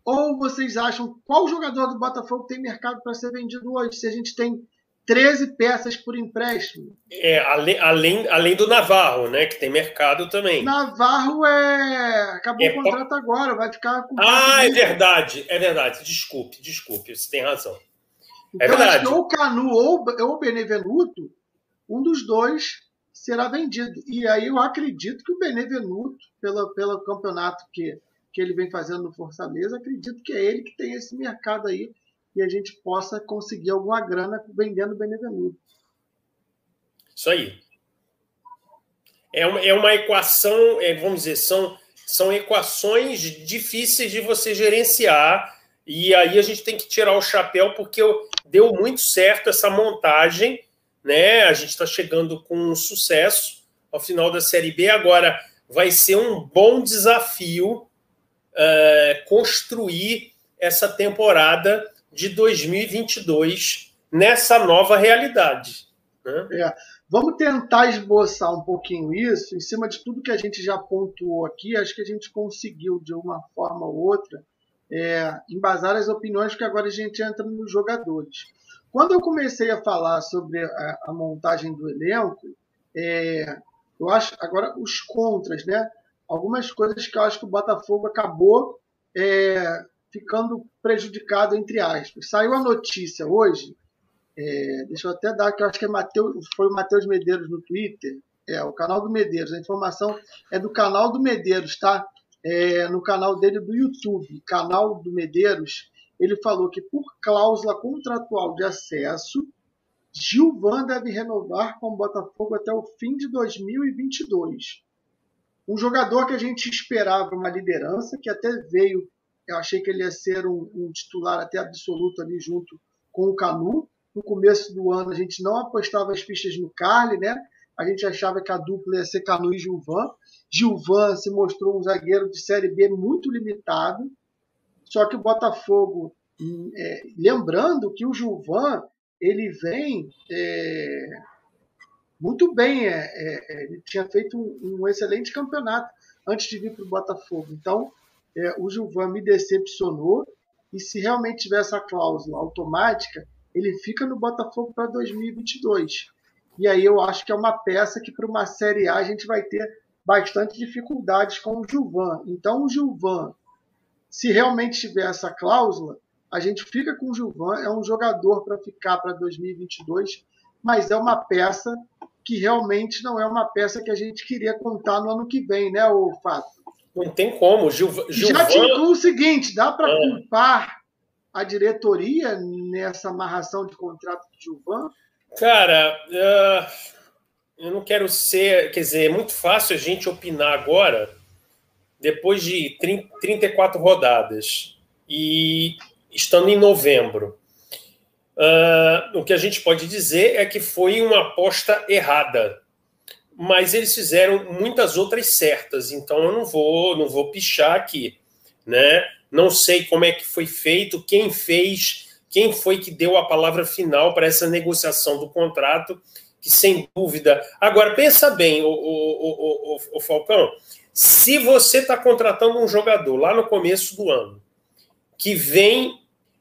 Ou vocês acham qual jogador do Botafogo tem mercado para ser vendido hoje? Se a gente tem 13 peças por empréstimo. É, além, além, além do Navarro, né? Que tem mercado também. Navarro é. Acabou é, o contrato agora, vai ficar com. Ah, é verdade, é verdade. Desculpe, desculpe, você tem razão. Então, é verdade. ou o Canu ou o Benevenuto, um dos dois será vendido. E aí eu acredito que o Benevenuto, pelo, pelo campeonato que, que ele vem fazendo no Fortaleza, acredito que é ele que tem esse mercado aí e a gente possa conseguir alguma grana vendendo o Benevenuto. Isso aí. É uma, é uma equação, é, vamos dizer, são, são equações difíceis de você gerenciar. E aí a gente tem que tirar o chapéu, porque deu muito certo essa montagem né? A gente está chegando com sucesso ao final da Série B. Agora vai ser um bom desafio uh, construir essa temporada de 2022 nessa nova realidade. Né? É. Vamos tentar esboçar um pouquinho isso, em cima de tudo que a gente já pontuou aqui, acho que a gente conseguiu, de uma forma ou outra, é, embasar as opiniões, que agora a gente entra nos jogadores. Quando eu comecei a falar sobre a, a montagem do elenco, é, eu acho agora os contras, né? Algumas coisas que eu acho que o Botafogo acabou é, ficando prejudicado entre aspas. Saiu a notícia hoje, é, deixa eu até dar que eu acho que é Mateus, foi o Matheus Medeiros no Twitter, é o canal do Medeiros. A informação é do canal do Medeiros, tá? É, no canal dele do YouTube, canal do Medeiros ele falou que, por cláusula contratual de acesso, Gilvan deve renovar com o Botafogo até o fim de 2022. Um jogador que a gente esperava uma liderança, que até veio, eu achei que ele ia ser um, um titular até absoluto ali junto com o Canu. No começo do ano a gente não apostava as fichas no Carly, né? A gente achava que a dupla ia ser Canu e Gilvan. Gilvan se mostrou um zagueiro de Série B muito limitado. Só que o Botafogo, é, lembrando que o Gilvan ele vem é, muito bem, é, é ele tinha feito um, um, excelente campeonato antes de vir para o Botafogo. Então, é, o Gilvan me decepcionou e se realmente tiver essa cláusula automática, ele fica no Botafogo para 2022. E aí eu acho que é uma peça que para uma Série A a gente vai ter bastante dificuldades com o Gilvan. Então, o Gilvan se realmente tiver essa cláusula, a gente fica com o Gilvan, é um jogador para ficar para 2022, mas é uma peça que realmente não é uma peça que a gente queria contar no ano que vem, né, o Fábio? Não tem como. Gil, Já te incluo o seguinte: dá para é. culpar a diretoria nessa amarração de contrato de Gilvan? Cara, uh, eu não quero ser. Quer dizer, é muito fácil a gente opinar agora, depois de 30, 34 rodadas e estando em novembro. Uh, o que a gente pode dizer é que foi uma aposta errada mas eles fizeram muitas outras certas, então eu não vou, não vou pichar aqui, né? Não sei como é que foi feito, quem fez, quem foi que deu a palavra final para essa negociação do contrato, que sem dúvida. Agora pensa bem, o, o, o, o Falcão, se você está contratando um jogador lá no começo do ano que vem,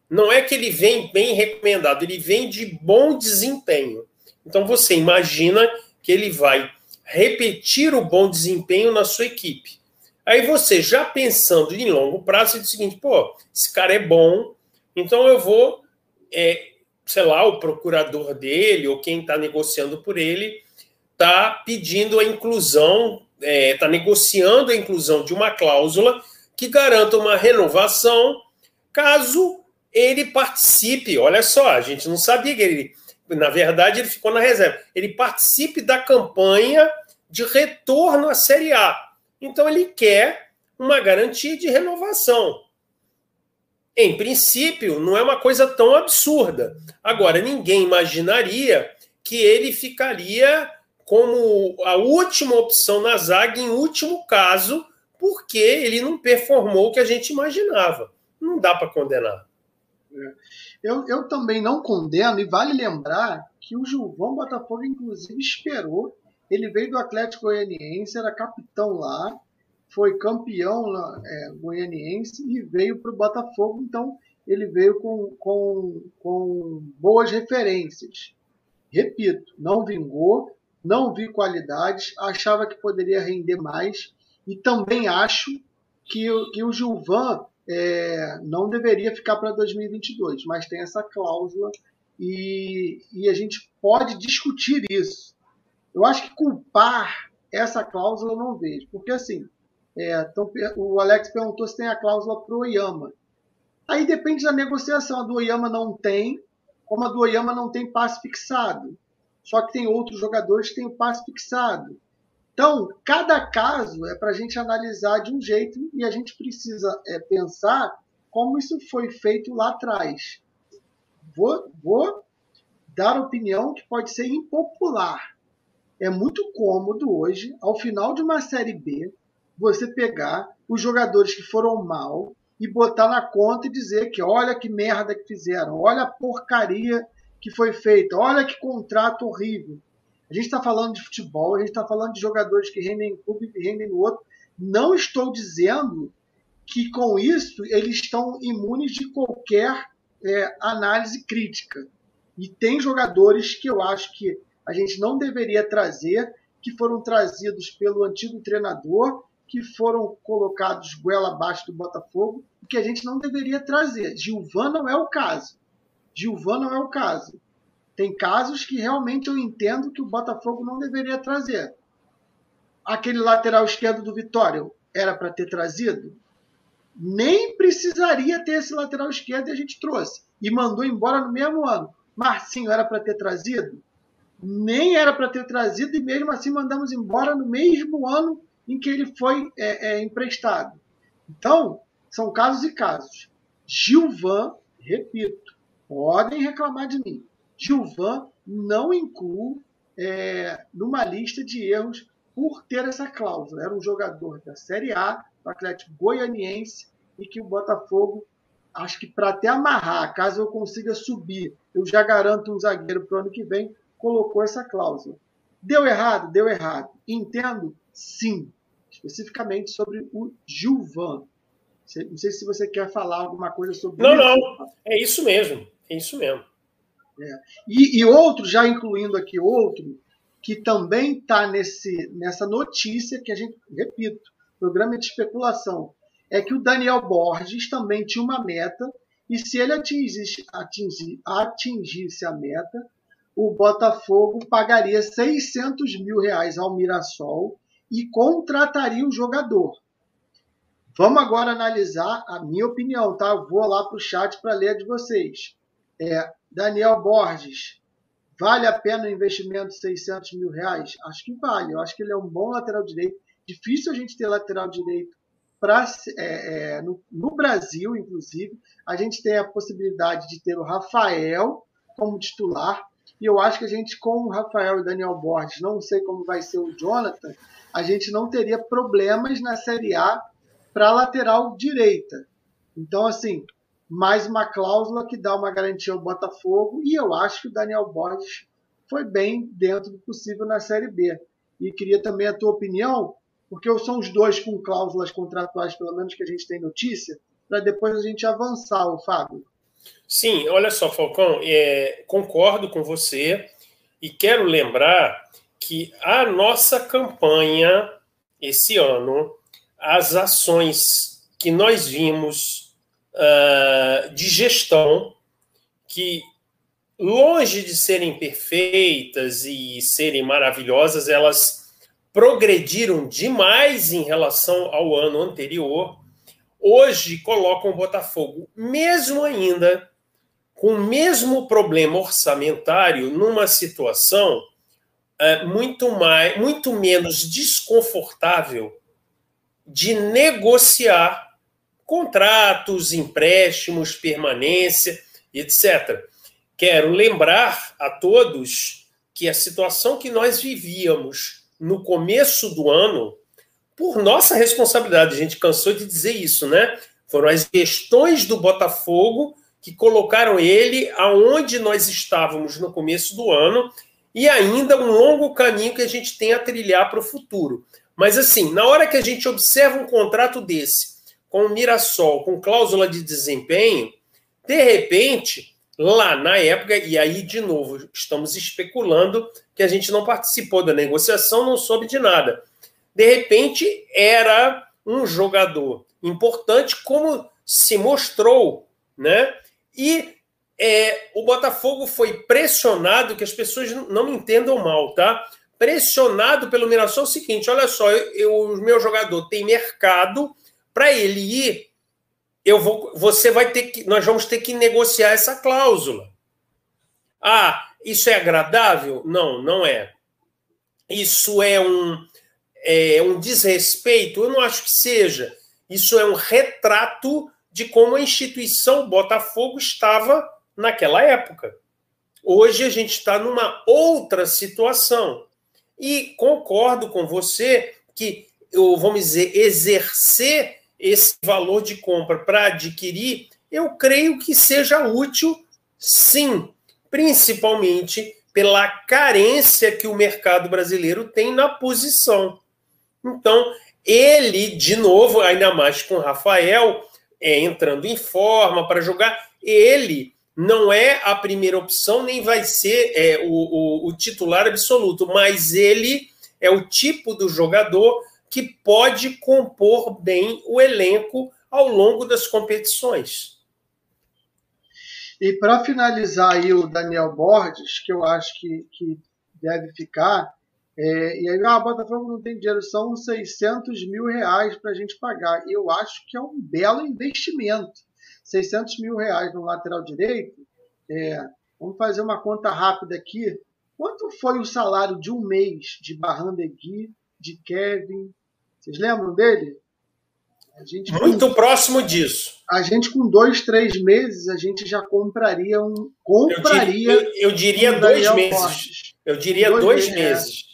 não é que ele vem bem recomendado, ele vem de bom desempenho. Então você imagina que ele vai repetir o bom desempenho na sua equipe. Aí você, já pensando em longo prazo, diz o seguinte: pô, esse cara é bom, então eu vou, é, sei lá, o procurador dele ou quem está negociando por ele está pedindo a inclusão, está é, tá negociando a inclusão de uma cláusula que garanta uma renovação caso ele participe. Olha só, a gente não sabia que ele na verdade, ele ficou na reserva. Ele participe da campanha de retorno à Série A. Então, ele quer uma garantia de renovação. Em princípio, não é uma coisa tão absurda. Agora, ninguém imaginaria que ele ficaria como a última opção na zaga, em último caso, porque ele não performou o que a gente imaginava. Não dá para condenar. É. Eu, eu também não condeno, e vale lembrar que o Gilvão Botafogo, inclusive, esperou. Ele veio do Atlético Goianiense, era capitão lá, foi campeão é, goianiense e veio para o Botafogo, então ele veio com, com, com boas referências. Repito, não vingou, não vi qualidades, achava que poderia render mais e também acho que, que o Gilvan é, não deveria ficar para 2022, mas tem essa cláusula e, e, a gente pode discutir isso. Eu acho que culpar essa cláusula eu não vejo, porque assim, é, então, o Alex perguntou se tem a cláusula para o Oyama. Aí depende da negociação. A do Oyama não tem, como a do Oyama não tem passe fixado. Só que tem outros jogadores que têm o passe fixado. Então, cada caso é para a gente analisar de um jeito e a gente precisa é, pensar como isso foi feito lá atrás. Vou, vou dar opinião que pode ser impopular. É muito cômodo hoje, ao final de uma Série B, você pegar os jogadores que foram mal e botar na conta e dizer que olha que merda que fizeram, olha a porcaria que foi feita, olha que contrato horrível. A gente está falando de futebol, a gente está falando de jogadores que rendem em clube e rendem no outro. Não estou dizendo que com isso eles estão imunes de qualquer é, análise crítica. E tem jogadores que eu acho que a gente não deveria trazer, que foram trazidos pelo antigo treinador, que foram colocados goela abaixo do Botafogo, que a gente não deveria trazer. Gilvan não é o caso. Gilvan não é o caso. Tem casos que realmente eu entendo que o Botafogo não deveria trazer. Aquele lateral esquerdo do Vitória era para ter trazido? Nem precisaria ter esse lateral esquerdo e a gente trouxe. E mandou embora no mesmo ano. Marcinho era para ter trazido? Nem era para ter trazido e mesmo assim mandamos embora no mesmo ano em que ele foi é, é, emprestado. Então, são casos e casos. Gilvan, repito, podem reclamar de mim. Gilvan não incluo é, numa lista de erros por ter essa cláusula. Era um jogador da Série A, do Atlético Goianiense, e que o Botafogo, acho que para até amarrar, caso eu consiga subir, eu já garanto um zagueiro para o ano que vem, colocou essa cláusula. Deu errado? Deu errado. Entendo? Sim. Especificamente sobre o Gilvan. Não sei se você quer falar alguma coisa sobre Não, isso. não. É isso mesmo. É isso mesmo. É. E, e, outro, já incluindo aqui outro, que também está nessa notícia que a gente, repito, programa de especulação, é que o Daniel Borges também tinha uma meta, e se ele atingisse, atingir, atingisse a meta, o Botafogo pagaria 600 mil reais ao Mirassol e contrataria o jogador. Vamos agora analisar a minha opinião, tá? vou lá para o chat para ler de vocês. É, Daniel Borges, vale a pena o investimento de 600 mil reais? Acho que vale. Eu acho que ele é um bom lateral direito. Difícil a gente ter lateral direito pra, é, é, no, no, Brasil, inclusive. A gente tem a possibilidade de ter o Rafael como titular. E eu acho que a gente, com o Rafael e Daniel Borges, não sei como vai ser o Jonathan, a gente não teria problemas na Série A para lateral direita. Então, assim, mais uma cláusula que dá uma garantia ao Botafogo e eu acho que o Daniel Borges foi bem dentro do possível na Série B. E queria também a tua opinião, porque são os dois com cláusulas contratuais, pelo menos que a gente tem notícia, para depois a gente avançar, o Fábio. Sim, olha só, Falcão, é, concordo com você e quero lembrar que a nossa campanha esse ano as ações que nós vimos uh, de gestão, que longe de serem perfeitas e serem maravilhosas, elas progrediram demais em relação ao ano anterior. Hoje colocam o Botafogo, mesmo ainda com o mesmo problema orçamentário, numa situação uh, muito, mais, muito menos desconfortável de negociar contratos, empréstimos, permanência, etc. Quero lembrar a todos que a situação que nós vivíamos no começo do ano, por nossa responsabilidade, a gente cansou de dizer isso, né? Foram as questões do Botafogo que colocaram ele aonde nós estávamos no começo do ano e ainda um longo caminho que a gente tem a trilhar para o futuro. Mas assim, na hora que a gente observa um contrato desse, com o Mirassol, com cláusula de desempenho, de repente, lá na época, e aí de novo estamos especulando que a gente não participou da negociação, não soube de nada. De repente, era um jogador importante, como se mostrou, né? E é, o Botafogo foi pressionado, que as pessoas não me entendam mal, tá? pressionado pelo Mirassol é o seguinte: olha só, eu, eu, o meu jogador tem mercado para ele ir. Eu vou, você vai ter que, nós vamos ter que negociar essa cláusula. Ah, isso é agradável? Não, não é. Isso é um, é um desrespeito? Eu não acho que seja. Isso é um retrato de como a instituição Botafogo estava naquela época. Hoje a gente está numa outra situação. E concordo com você que, vamos dizer, exercer esse valor de compra para adquirir, eu creio que seja útil, sim, principalmente pela carência que o mercado brasileiro tem na posição. Então, ele, de novo, ainda mais com Rafael, é, entrando em forma para jogar, ele não é a primeira opção, nem vai ser é, o, o, o titular absoluto, mas ele é o tipo do jogador que pode compor bem o elenco ao longo das competições. E para finalizar aí o Daniel Borges, que eu acho que, que deve ficar, é, e aí, ah, Botafogo não tem dinheiro, são 600 mil reais para a gente pagar. Eu acho que é um belo investimento. 600 mil reais no lateral direito, é, vamos fazer uma conta rápida aqui. Quanto foi o salário de um mês de Barrandegui, de Kevin? Vocês lembram dele? Muito com, próximo disso. A gente, com dois, três meses, a gente já compraria um. Compraria. Eu, diria, eu, eu diria um dois meses. Eu diria dois, dois meses. É.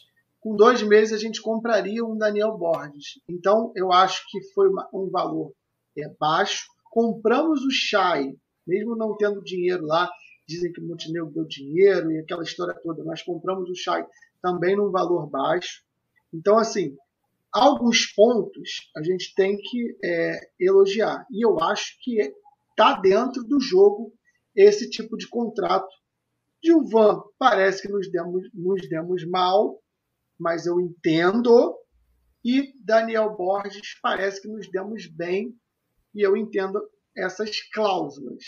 Com dois meses, a gente compraria um Daniel Borges. Então, eu acho que foi um valor é, baixo compramos o Chai, mesmo não tendo dinheiro lá, dizem que o Montenegro deu dinheiro e aquela história toda, nós compramos o Chai também num valor baixo. Então, assim, alguns pontos a gente tem que é, elogiar. E eu acho que está dentro do jogo esse tipo de contrato. Gilvan parece que nos demos, nos demos mal, mas eu entendo. E Daniel Borges parece que nos demos bem, e eu entendo essas cláusulas.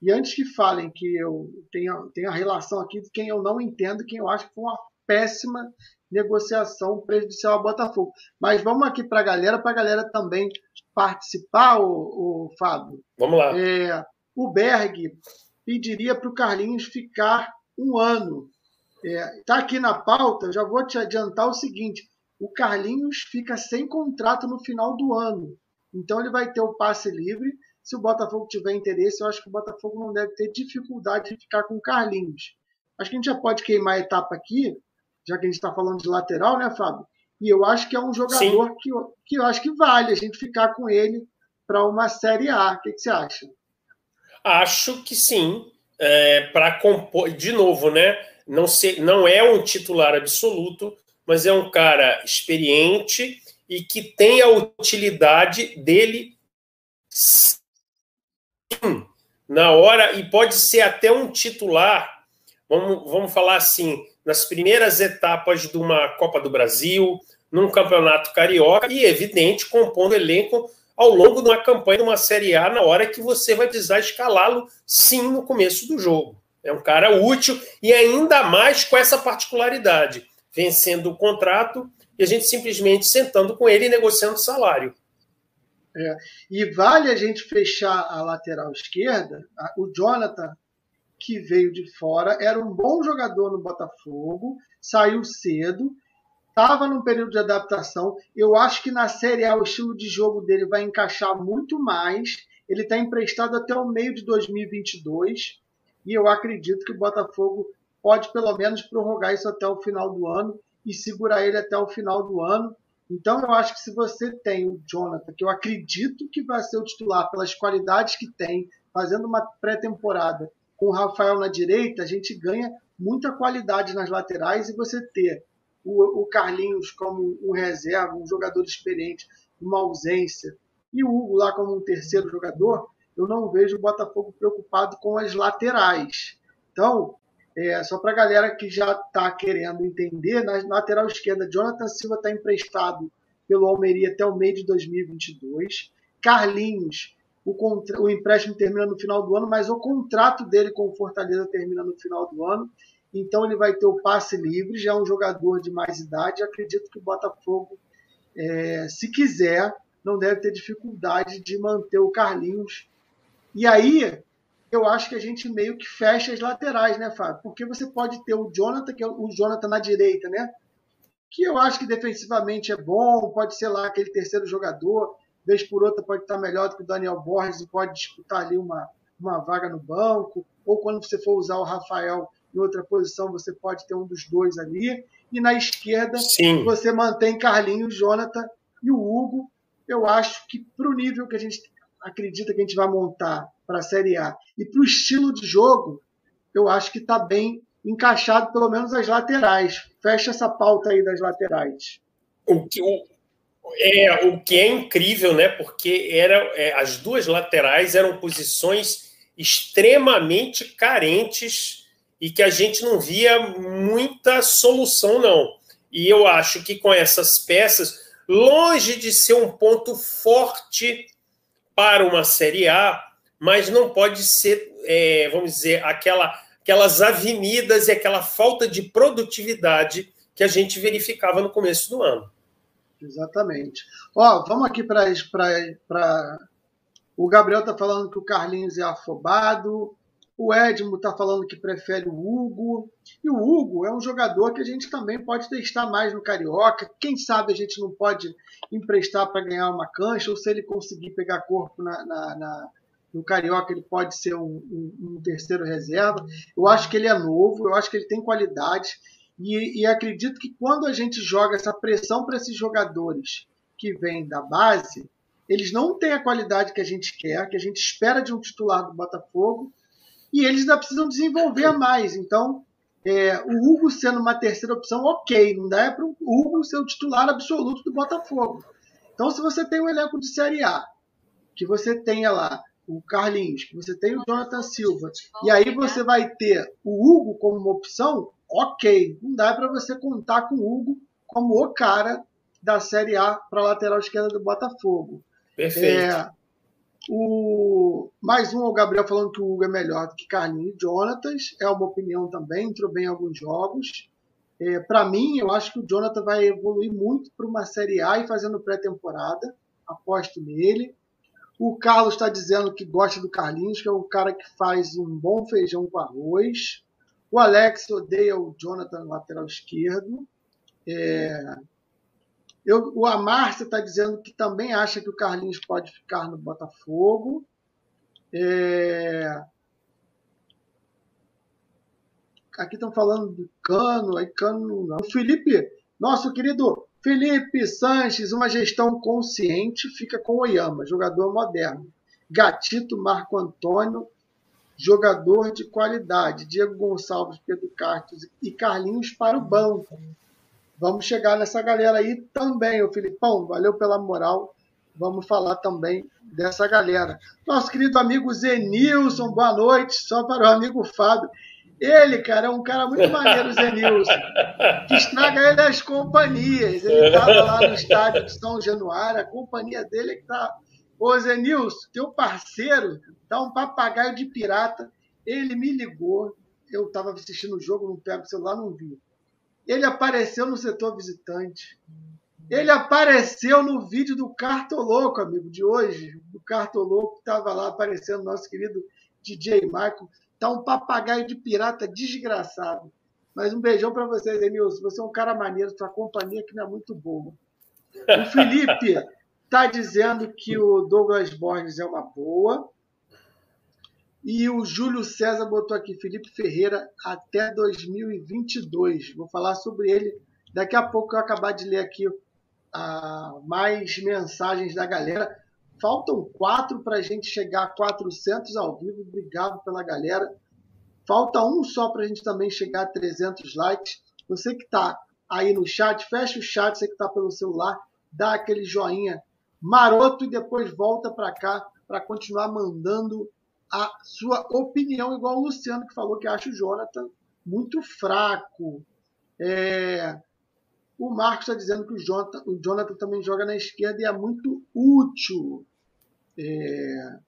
E antes que falem que eu tenho, tenho a relação aqui de quem eu não entendo, quem eu acho que foi uma péssima negociação prejudicial ao Botafogo. Mas vamos aqui para a galera, para a galera também participar, o, o Fábio. Vamos lá. É, o Berg pediria para o Carlinhos ficar um ano. Está é, tá aqui na pauta, já vou te adiantar o seguinte: o Carlinhos fica sem contrato no final do ano. Então ele vai ter o passe livre. Se o Botafogo tiver interesse, eu acho que o Botafogo não deve ter dificuldade de ficar com o Carlinhos. Acho que a gente já pode queimar a etapa aqui, já que a gente está falando de lateral, né, Fábio? E eu acho que é um jogador que, que eu acho que vale a gente ficar com ele para uma Série A. O que, que, você acha? Acho que sim. É, para compor, de novo, né? Não, ser, não é um titular absoluto, mas é um cara experiente e que tem a utilidade dele sim, na hora e pode ser até um titular. Vamos, vamos falar assim, nas primeiras etapas de uma Copa do Brasil, num campeonato carioca e, evidente, compondo elenco ao longo de uma campanha de uma Série A na hora que você vai precisar escalá-lo, sim, no começo do jogo. É um cara útil e ainda mais com essa particularidade vencendo o contrato e a gente simplesmente sentando com ele e negociando salário. É. E vale a gente fechar a lateral esquerda. O Jonathan, que veio de fora, era um bom jogador no Botafogo, saiu cedo, estava num período de adaptação. Eu acho que na Série A o estilo de jogo dele vai encaixar muito mais. Ele está emprestado até o meio de 2022 e eu acredito que o Botafogo pode pelo menos prorrogar isso até o final do ano e segurar ele até o final do ano. Então eu acho que se você tem o Jonathan, que eu acredito que vai ser o titular pelas qualidades que tem, fazendo uma pré-temporada com o Rafael na direita, a gente ganha muita qualidade nas laterais e você ter o, o Carlinhos como um reserva, um jogador experiente, uma ausência, e o Hugo lá como um terceiro jogador, eu não vejo o Botafogo preocupado com as laterais. Então, é, só para a galera que já está querendo entender, na lateral esquerda, Jonathan Silva está emprestado pelo Almeria até o meio de 2022. Carlinhos, o, contra... o empréstimo termina no final do ano, mas o contrato dele com o Fortaleza termina no final do ano. Então ele vai ter o passe livre, já é um jogador de mais idade. Acredito que o Botafogo, é, se quiser, não deve ter dificuldade de manter o Carlinhos. E aí, eu acho que a gente meio que fecha as laterais, né, Fábio? Porque você pode ter o Jonathan, que é o Jonathan na direita, né? Que eu acho que defensivamente é bom, pode ser lá aquele terceiro jogador, vez por outra pode estar melhor do que o Daniel Borges e pode disputar ali uma, uma vaga no banco, ou quando você for usar o Rafael em outra posição, você pode ter um dos dois ali. E na esquerda, Sim. você mantém Carlinhos, Jonathan e o Hugo. Eu acho que para o nível que a gente acredita que a gente vai montar para a Série A e para o estilo de jogo, eu acho que está bem encaixado, pelo menos as laterais. Fecha essa pauta aí das laterais. O que, o, é, o que é incrível, né? Porque era, é, as duas laterais eram posições extremamente carentes e que a gente não via muita solução, não. E eu acho que com essas peças, longe de ser um ponto forte para uma Série A, mas não pode ser, é, vamos dizer, aquela, aquelas avenidas e aquela falta de produtividade que a gente verificava no começo do ano. Exatamente. Ó, vamos aqui para. O Gabriel está falando que o Carlinhos é afobado. O Edmo está falando que prefere o Hugo. E o Hugo é um jogador que a gente também pode testar mais no Carioca. Quem sabe a gente não pode emprestar para ganhar uma cancha, ou se ele conseguir pegar corpo na, na, na no Carioca ele pode ser um, um, um, terceiro reserva. Eu acho que ele é novo, eu acho que ele tem qualidade e, e acredito que quando a gente joga essa pressão para esses jogadores que vêm da base, eles não têm a qualidade que a gente quer, que a gente espera de um titular do Botafogo e eles ainda precisam desenvolver mais. Então, é, o Hugo sendo uma terceira opção, ok, não dá para o Hugo ser o titular absoluto do Botafogo. Então, se você tem um elenco de Série A, que você tenha lá o Carlinhos, que você tem o Jonathan Silva, e aí você vai ter o Hugo como uma opção, ok. Não dá para você contar com o Hugo como o cara da Série A para a lateral esquerda do Botafogo. Perfeito. É, O, mais um, o Gabriel falando que o Hugo é melhor do que Carlinhos e Jonatas. É uma opinião também, entrou bem em alguns jogos. É, para mim, eu acho que o Jonathan vai evoluir muito para uma Série A e fazendo pré-temporada. Aposto nele. O Carlos está dizendo que gosta do Carlinhos, que é um cara que faz um bom feijão com arroz. O Alex odeia o Jonathan lateral esquerdo. É... Eu, o Amárcia está dizendo que também acha que o Carlinhos pode ficar no Botafogo. É... Aqui estão falando do Cano, aí Cano não. O Felipe, nosso querido Felipe Sanches, uma gestão consciente, fica com Oyama, jogador moderno. Gatito Marco Antônio, jogador de qualidade. Diego Gonçalves, Pedro Cartos e Carlinhos para o banco. Vamos chegar nessa galera aí também, o Filipão. Valeu pela moral. Vamos falar também dessa galera. Nosso querido amigo Zenilson, boa noite. Só para o amigo Fábio. Ele, cara, é um cara muito maneiro, Zenilson. Que estraga ele as companhias. Ele estava lá no estádio de São Januário, a companhia dele é que tá. Ô, Zenilson, teu parceiro tá um papagaio de pirata. Ele me ligou. Eu estava assistindo o jogo, não pego o celular, não vi. Ele apareceu no setor visitante. Ele apareceu no vídeo do Cartoloco, amigo, de hoje. O Cartoloco estava lá aparecendo, nosso querido DJ Michael. Tá um papagaio de pirata desgraçado. Mas um beijão para vocês, Emilson. Você é um cara maneiro, sua companhia que não é muito boa. O Felipe [LAUGHS] tá dizendo que o Douglas Borges é uma boa. E o Júlio César botou aqui, Felipe Ferreira até 2022. Vou falar sobre ele daqui a pouco. Eu acabar de ler aqui uh, mais mensagens da galera. Faltam quatro para a gente chegar a 400 ao vivo. Obrigado pela galera. Falta um só para a gente também chegar a 300 likes. Você que está aí no chat, fecha o chat. Você que está pelo celular, dá aquele joinha maroto e depois volta para cá para continuar mandando a sua opinião, igual o Luciano que falou que acha o Jonathan muito fraco. É... O Marcos está dizendo que o Jonathan, o Jonathan, também joga na esquerda e é muito útil. É...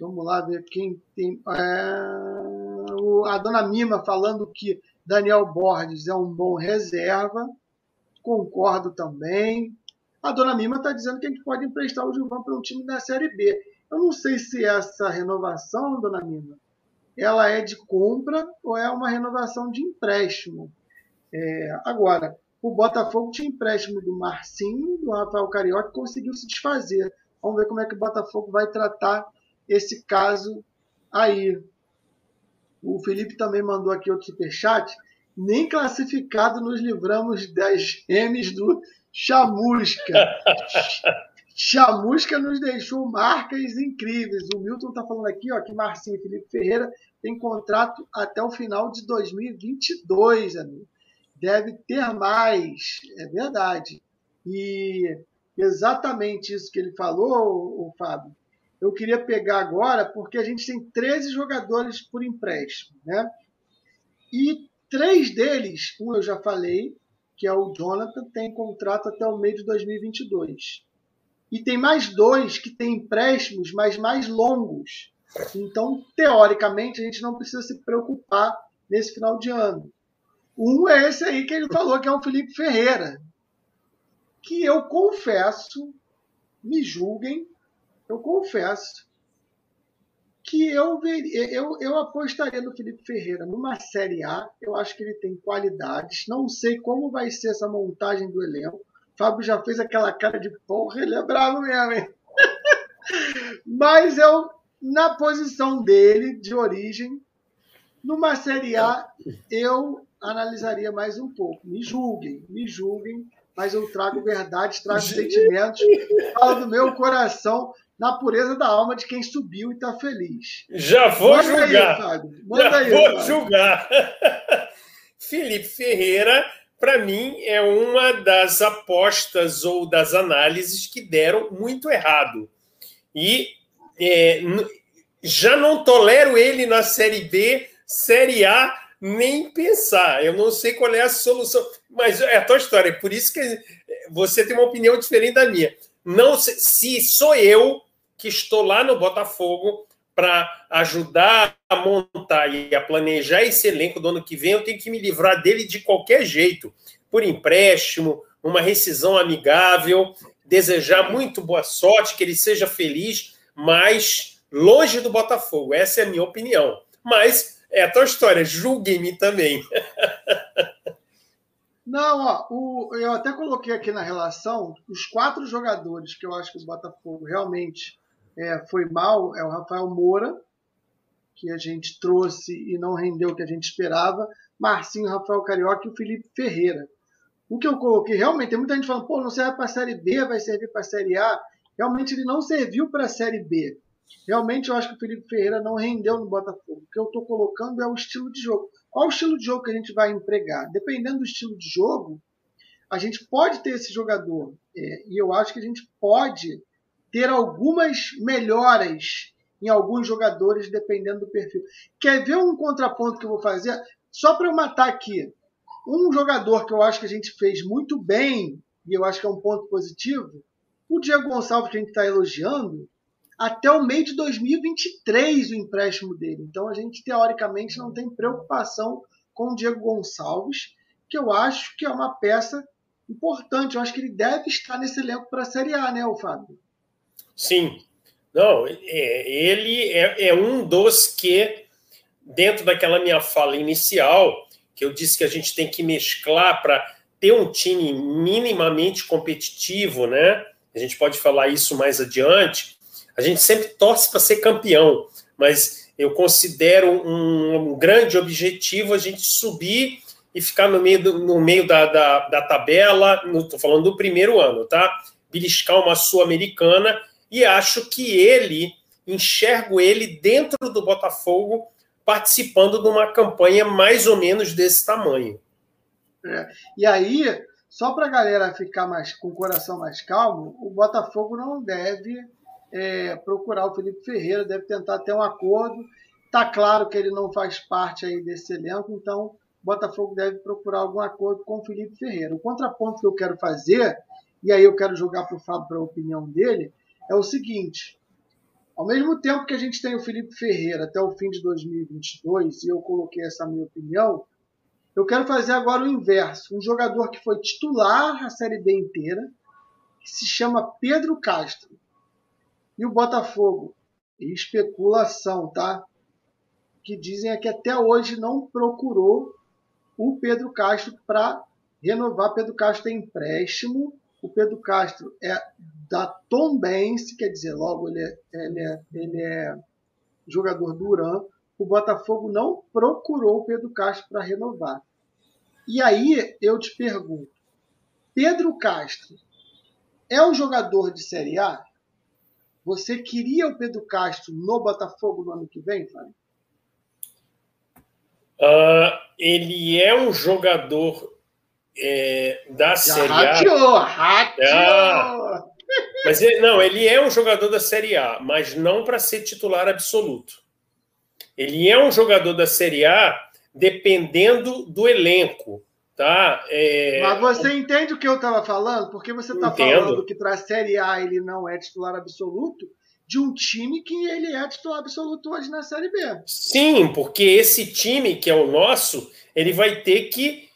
Vamos lá ver quem tem. É... A dona Mima falando que Daniel Borges é um bom reserva. Concordo também. A dona Mima está dizendo que a gente pode emprestar o Gilvan para um time da Série B. Eu não sei se essa renovação, dona Mima, ela é de compra ou é uma renovação de empréstimo. É, agora, o Botafogo tinha empréstimo do Marcinho, do Rafael Carioca, e conseguiu se desfazer. Vamos ver como é que o Botafogo vai tratar esse caso aí. O Felipe também mandou aqui outro superchat. Nem classificado nos livramos das M's do Chamusca. [LAUGHS] Chamusca nos deixou marcas incríveis. O Milton está falando aqui ó, que Marcinho e Felipe Ferreira têm contrato até o final de 2022, amigo deve ter mais. É verdade. E exatamente isso que ele falou, o Fábio, eu queria pegar agora, porque a gente tem 13 jogadores por empréstimo, né? E três deles, um eu já falei, que é o Jonathan, tem contrato até o meio de 2022. E tem mais dois que têm empréstimos, mas mais longos. Então, teoricamente, a gente não precisa se preocupar nesse final de ano. Um é esse aí que ele falou, que é o Felipe Ferreira. Que eu confesso, me julguem, eu confesso que eu, eu, eu apostaria no Felipe Ferreira numa Série A. Eu acho que ele tem qualidades. Não sei como vai ser essa montagem do elenco. Fábio já fez aquela cara de porra, ele é bravo mesmo, hein? [LAUGHS] Mas eu, na posição dele, de origem, numa Série A, eu analisaria mais um pouco. Me julguem, me julguem, mas eu trago verdade, trago sentimentos, falo do meu coração, na pureza da alma de quem subiu e está feliz. Já vou Manda julgar. Aí, Fábio. Manda Já aí, vou Fábio. julgar. [LAUGHS] Felipe Ferreira, para mim, é uma das apostas ou das análises que deram muito errado. E é, já não tolero ele na Série B, Série A nem pensar. Eu não sei qual é a solução, mas é a tua história. Por isso que você tem uma opinião diferente da minha. Não se sou eu que estou lá no Botafogo para ajudar a montar e a planejar esse elenco do ano que vem, eu tenho que me livrar dele de qualquer jeito, por empréstimo, uma rescisão amigável, desejar muito boa sorte, que ele seja feliz, mas longe do Botafogo. Essa é a minha opinião. Mas é a tua história, julguem-me também. [LAUGHS] Não, ó, o, eu até coloquei aqui na relação os quatro jogadores que eu acho que o Botafogo realmente é, foi mal. É o Rafael Moura, que a gente trouxe e não rendeu o que a gente esperava. Marcinho, Rafael Carioca e o Felipe Ferreira. O que eu coloquei, realmente, tem muita gente falando, pô, não serve para a Série B, vai servir para a Série A. Realmente ele não serviu para a Série B. Realmente eu acho que o Felipe Ferreira não rendeu no Botafogo. O que eu estou colocando é o estilo de jogo. Qual o estilo de jogo que a gente vai empregar? Dependendo do estilo de jogo, a gente pode ter esse jogador. É, e eu acho que a gente pode ter algumas melhoras em alguns jogadores, dependendo do perfil. Quer ver um contraponto que eu vou fazer? Só para eu matar aqui. Um jogador que eu acho que a gente fez muito bem, e eu acho que é um ponto positivo, o Diego Gonçalves, que a gente está elogiando, até o meio de 2023 o empréstimo dele. Então a gente teoricamente não tem preocupação com o Diego Gonçalves, que eu acho que é uma peça importante. Eu acho que ele deve estar nesse elenco para a Série A, né, Fábio? Sim. Não, é, ele é, é um dos que, dentro daquela minha fala inicial, que eu disse que a gente tem que mesclar para ter um time minimamente competitivo, né? A gente pode falar isso mais adiante. A gente sempre torce para ser campeão, mas eu considero um, um, grande objetivo a gente subir e ficar no meio, do, no meio da, da, da tabela, estou falando do primeiro ano, tá? Beliscar uma Sul-Americana e acho que ele, enxergo ele dentro do Botafogo participando de uma campanha mais ou menos desse tamanho. É. E aí, só para a galera ficar mais com o coração mais calmo, o Botafogo não deve é, procurar o Felipe Ferreira, deve tentar ter um acordo. Está claro que ele não faz parte aí desse elenco, então o Botafogo deve procurar algum acordo com o Felipe Ferreira. O contraponto que eu quero fazer, e aí eu quero jogar para o Fábio para a opinião dele, é o seguinte: ao mesmo tempo que a gente tem o Felipe Ferreira até o fim de 2022, e eu coloquei essa minha opinião, eu quero fazer agora o inverso. Um jogador que foi titular a Série B inteira, que se chama Pedro Castro. E o Botafogo, especulação, tá? Que dizem é que até hoje não procurou o Pedro Castro para renovar. Pedro Castro tem empréstimo. O Pedro Castro é da Tom Benz, quer dizer, logo ele é, ele é, ele é jogador do Uran. O Botafogo não procurou o Pedro Castro para renovar. E aí eu te pergunto: Pedro Castro é um jogador de Série A? Você queria o Pedro Castro no Botafogo no ano que vem, Fábio? Uh, ele é um jogador é, da Já Série A. Rateou, ah, mas ele, não, ele é um jogador da Série A, mas não para ser titular absoluto. Ele é um jogador da Série A dependendo do elenco. Tá? É... Mas você entende o que eu estava falando? Porque você está falando que para a Série A ele não é titular absoluto de um time que ele é titular absoluto hoje na Série B. Sim, porque esse time que é o nosso, ele vai ter que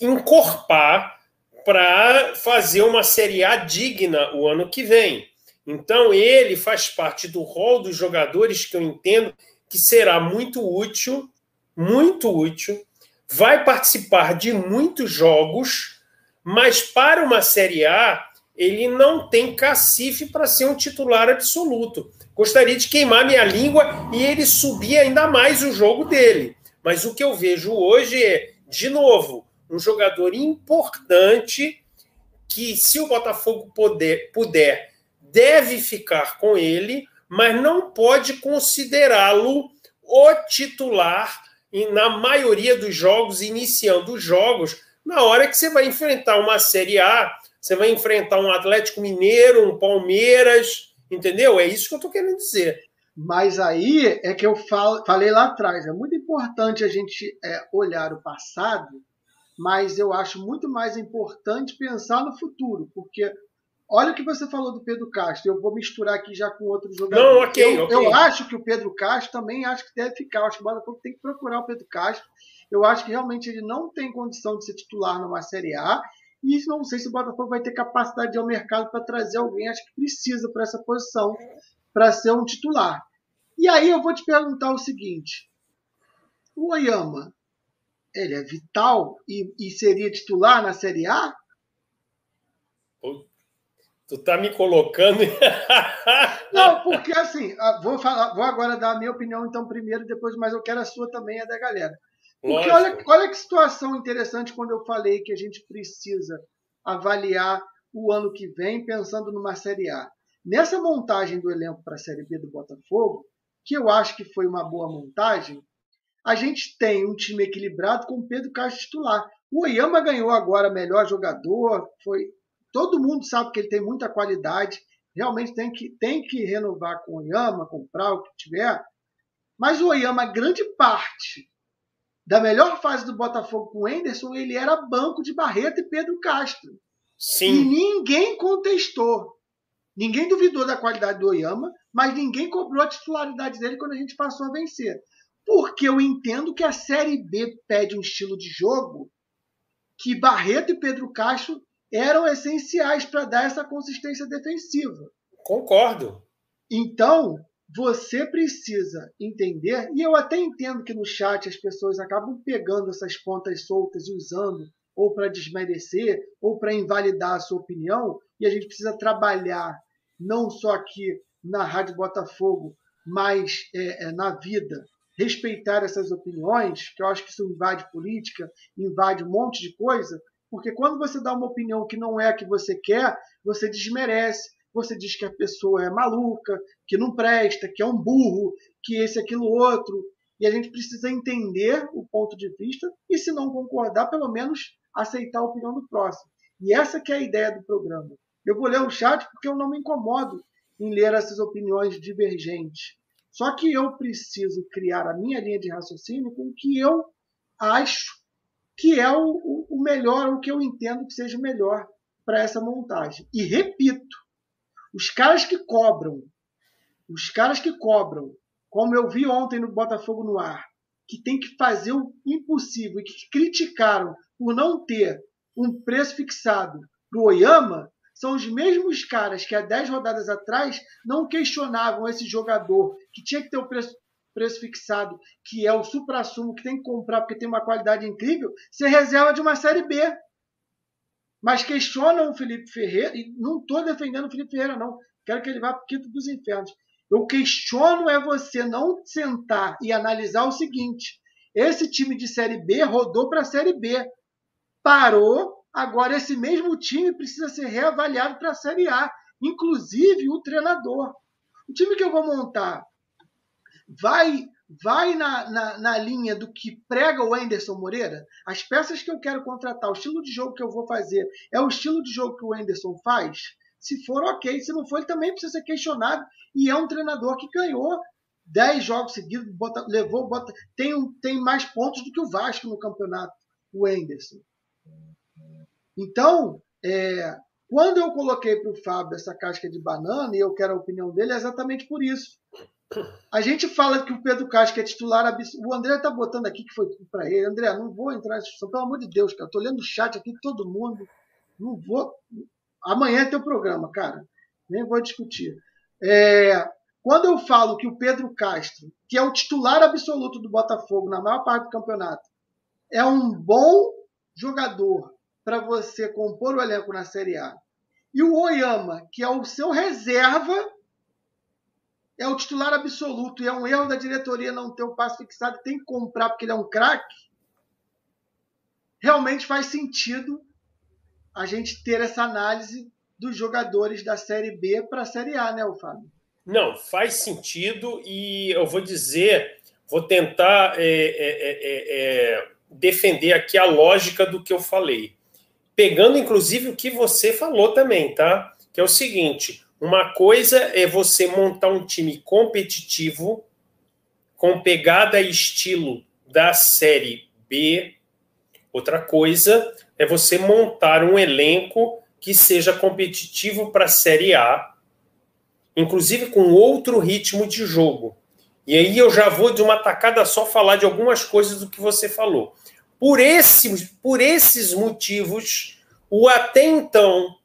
encorpar para fazer uma Série A digna o ano que vem. Então ele faz parte do rol dos jogadores que eu entendo que será muito útil, muito útil vai participar de muitos jogos, mas para uma Série A ele não tem cacife para ser um titular absoluto. Gostaria de queimar minha língua e ele subir ainda mais o jogo dele. Mas o que eu vejo hoje é, de novo, um jogador importante que, se o Botafogo puder, puder deve ficar com ele, mas não pode considerá-lo o titular na maioria dos jogos, iniciando os jogos, na hora que você vai enfrentar uma Série A, você vai enfrentar um Atlético Mineiro, um Palmeiras, entendeu? É isso que eu estou querendo dizer. Mas aí é que eu falo, falei lá atrás, é muito importante a gente é, olhar o passado, mas eu acho muito mais importante pensar no futuro, porque olha o que você falou do Pedro Castro. Eu vou misturar aqui já com outros jogadores. Não, ok, eu, ok. eu acho que o Pedro Castro também acho que deve ficar. Eu acho que o Botafogo tem que procurar o Pedro Castro. Eu acho que realmente ele não tem condição de ser titular numa Série A. E não sei se o Botafogo vai ter capacidade de ir ao mercado para trazer alguém. Acho que precisa para essa posição, para ser um titular. E aí eu vou te perguntar o seguinte: o Oyama, ele é vital e, e seria titular na Série A? Tu tá me colocando. [LAUGHS] Não, porque assim, ah, vou, falar, vou agora dar a minha opinião, então, primeiro, depois, mas eu quero a sua também, a da galera. Porque olha, olha que situação interessante quando eu falei que a gente precisa avaliar o ano que vem pensando numa Série A. Nessa montagem do elenco para a Série B do Botafogo, que eu acho que foi uma boa montagem, a gente tem um time equilibrado com o Pedro Castro titular. O Oyama ganhou agora melhor jogador, foi todo mundo sabe que ele tem muita qualidade, realmente tem que, tem que renovar com o Oyama, comprar o que tiver. Mas o Oyama, grande parte da melhor fase do Botafogo com o Enderson, ele era banco de Barreto e Pedro Castro. Sim. E ninguém contestou. Ninguém duvidou da qualidade do Oyama, mas ninguém cobrou a titularidade dele quando a gente passou a vencer. Porque eu entendo que a Série B pede um estilo de jogo que Barreto e Pedro Castro eram essenciais para dar essa consistência defensiva. Concordo. Então, você precisa entender, e eu até entendo que no chat as pessoas acabam pegando essas pontas soltas e usando ou para desmerecer ou para invalidar a sua opinião, e a gente precisa trabalhar não só aqui na Rádio Botafogo, mas é, é, na vida, respeitar essas opiniões, que eu acho que isso invade política, invade um monte de coisa, porque quando você dá uma opinião que não é a que você quer, você desmerece, você diz que a pessoa é maluca, que não presta, que é um burro, que esse, aquilo, outro. E a gente precisa entender o ponto de vista e, se não concordar, pelo menos aceitar a opinião do próximo. E essa que é a ideia do programa. Eu vou ler o chat porque eu não me incomodo em ler essas opiniões divergentes. Só que eu preciso criar a minha linha de raciocínio com o que eu acho que é o, o melhor, o que eu entendo que seja melhor para essa montagem. E repito, os caras que cobram, os caras que cobram, como eu vi ontem no Botafogo no ar, que tem que fazer o impossível e que criticaram por não ter um preço fixado para o Oyama, são os mesmos caras que há 10 rodadas atrás não questionavam esse jogador que tinha que ter o preço preço fixado, que é o supra-sumo que tem que comprar porque tem uma qualidade incrível, ser reserva de uma Série B. Mas questionam o Felipe Ferreira, e não estou defendendo o Felipe Ferreira, não. Quero que ele vá para o quinto dos infernos. Eu questiono é você não sentar e analisar o seguinte: esse time de Série B rodou para a Série B. Parou, agora esse mesmo time precisa ser reavaliado para a Série A, inclusive o treinador. O time que eu vou montar vai vai na, na, na, linha do que prega o Anderson Moreira? As peças que eu quero contratar, o estilo de jogo que eu vou fazer, é o estilo de jogo que o Anderson faz? Se for, ok. Se não for, ele também precisa ser questionado. E é um treinador que ganhou 10 jogos seguidos, bota, levou, bota, tem, tem mais pontos do que o Vasco no campeonato, o Anderson. Então, é, quando eu coloquei para o Fábio essa casca de banana, e eu quero a opinião dele, é exatamente por isso. A gente fala que o Pedro Castro é titular O André tá botando aqui que foi para ele. André, não vou entrar nessa discussão, pelo amor de Deus, cara. Tô lendo o chat aqui todo mundo. Não vou. Amanhã é teu programa, cara. Nem vou discutir. É... Quando eu falo que o Pedro Castro, que é o titular absoluto do Botafogo na maior parte do campeonato, é um bom jogador para você compor o elenco na Série A, e o Oyama, que é o seu reserva é o titular absoluto e é um erro da diretoria não ter o passe fixado, tem que comprar porque ele é um craque, realmente faz sentido a gente ter essa análise dos jogadores da Série B para a Série A, né, Fábio? Não, faz sentido e eu vou dizer, vou tentar é, é, é, é defender aqui a lógica do que eu falei. Pegando, inclusive, o que você falou também, tá? Que é o seguinte: uma coisa é você montar um time competitivo com pegada e estilo da Série B. Outra coisa é você montar um elenco que seja competitivo para a Série A, inclusive com outro ritmo de jogo. E aí eu já vou de uma tacada só falar de algumas coisas do que você falou. Por, esse, por esses motivos, o até então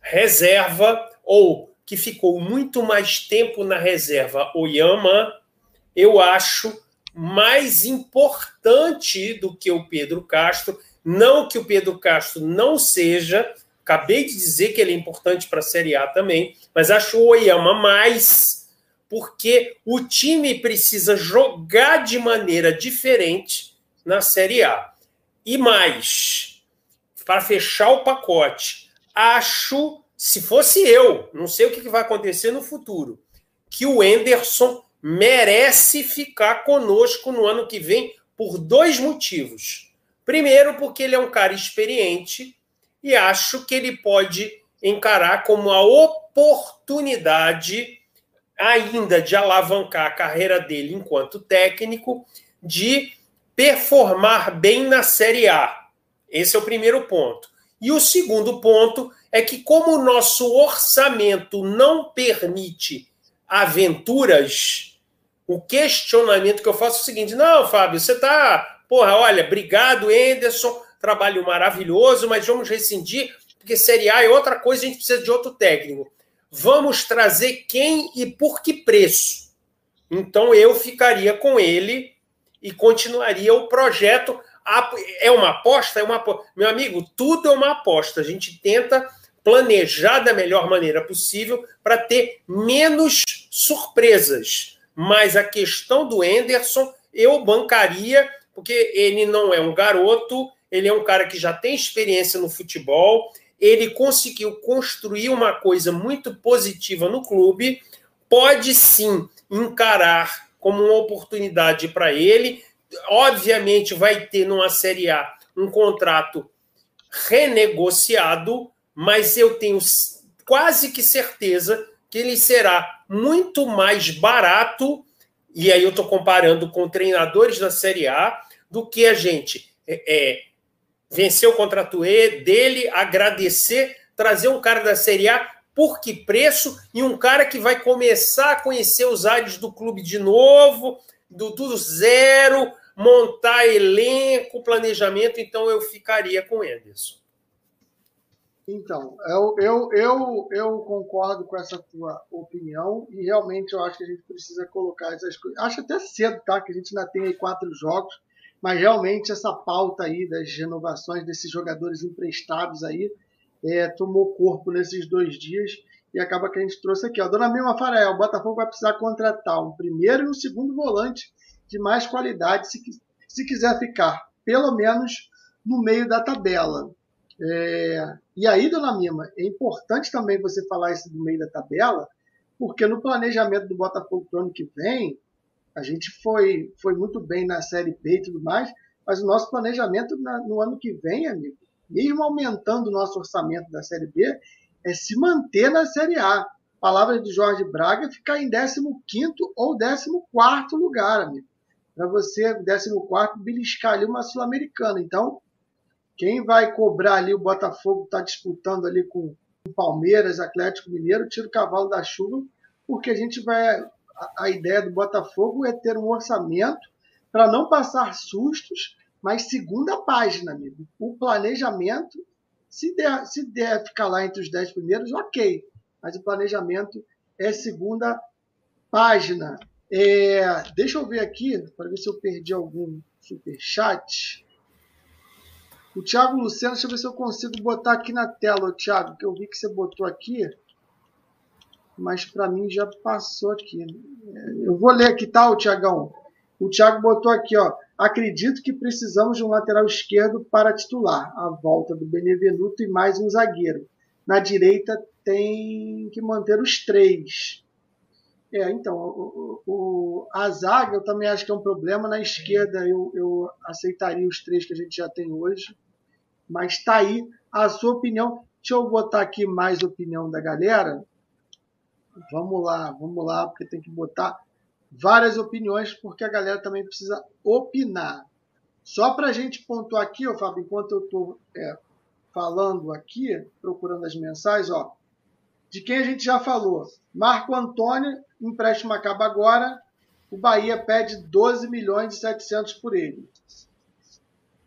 reserva, ou que ficou muito mais tempo na reserva, Oyama, eu acho mais importante do que o Pedro Castro. Não que o Pedro Castro não seja, acabei de dizer que ele é importante para a Série A também, mas acho o Oyama mais, porque o time precisa jogar de maneira diferente na Série A. E mais, para fechar o pacote, acho, se fosse eu, não sei o que vai acontecer no futuro, que o Enderson merece ficar conosco no ano que vem por dois motivos. Primeiro, porque ele é um cara experiente e acho que ele pode encarar como a oportunidade ainda de alavancar a carreira dele enquanto técnico, de performar bem na Série A. Esse é o primeiro ponto. E o segundo ponto é que, como o nosso orçamento não permite aventuras, o questionamento que eu faço é o seguinte: não, Fábio, você está. Porra, olha, obrigado, Enderson, trabalho maravilhoso, mas vamos rescindir, porque Série A é outra coisa, a gente precisa de outro técnico. Vamos trazer quem e por que preço? Então eu ficaria com ele e continuaria o projeto. É uma aposta? É uma Meu amigo, tudo é uma aposta. A gente tenta planejar da melhor maneira possível para ter menos surpresas. Mas a questão do Enderson, eu bancaria, porque ele não é um garoto, ele é um cara que já tem experiência no futebol, ele conseguiu construir uma coisa muito positiva no clube, pode sim encarar como uma oportunidade para ele. Obviamente, vai ter numa Série A um contrato renegociado, mas eu tenho quase que certeza que ele será muito mais barato, e aí eu estou comparando com treinadores da Série A, do que a gente é, é, vencer o contrato E dele, agradecer, trazer um cara da Série A por que preço e um cara que vai começar a conhecer os ares do clube de novo, do tudo zero, montar elenco, planejamento, então eu ficaria com o Anderson. Então, eu, eu, eu, eu concordo com essa tua opinião e realmente eu acho que a gente precisa colocar essas coisas. Acho até cedo, tá? Que a gente ainda tem aí quatro jogos, mas realmente essa pauta aí das renovações desses jogadores emprestados aí é, tomou corpo nesses dois dias e acaba que a gente trouxe aqui. Ó. Dona Mima Farael, o Botafogo vai precisar contratar um primeiro e um segundo volante de mais qualidade se, se quiser ficar, pelo menos, no meio da tabela. É, e aí, Dona Mima, é importante também você falar isso do meio da tabela, porque no planejamento do Botafogo para o ano que vem, a gente foi, foi muito bem na Série B e tudo mais, mas o nosso planejamento na, no ano que vem, amigo, mesmo aumentando o nosso orçamento da Série B, é se manter na Série A. Palavra de Jorge Braga, ficar em 15 ou 14 lugar, amigo. Para você, 14, beliscar ali uma Sul-Americana. Então, quem vai cobrar ali o Botafogo está disputando ali com o Palmeiras, Atlético Mineiro, tira o cavalo da chuva, porque a gente vai. A, a ideia do Botafogo é ter um orçamento para não passar sustos mas segunda página, amigo. O planejamento, se der, se der ficar lá entre os dez primeiros, ok. Mas o planejamento é segunda página. É, deixa eu ver aqui, para ver se eu perdi algum superchat. O Thiago Luciano, deixa eu ver se eu consigo botar aqui na tela, Thiago, que eu vi que você botou aqui, mas para mim já passou aqui. É, eu vou ler aqui, tá, o Tiagão? O Thiago botou aqui, ó. Acredito que precisamos de um lateral esquerdo para titular. A volta do Benevenuto e mais um zagueiro. Na direita tem que manter os três. É, então, o, o, a zaga eu também acho que é um problema. Na esquerda eu, eu aceitaria os três que a gente já tem hoje. Mas tá aí a sua opinião. Deixa eu botar aqui mais opinião da galera. Vamos lá, vamos lá, porque tem que botar várias opiniões, porque a galera também precisa opinar. Só para a gente pontuar aqui, ó, Fábio, enquanto eu estou é, falando aqui, procurando as mensagens, ó, de quem a gente já falou. Marco Antônio, empréstimo acaba agora, o Bahia pede 12 milhões e 700 por ele.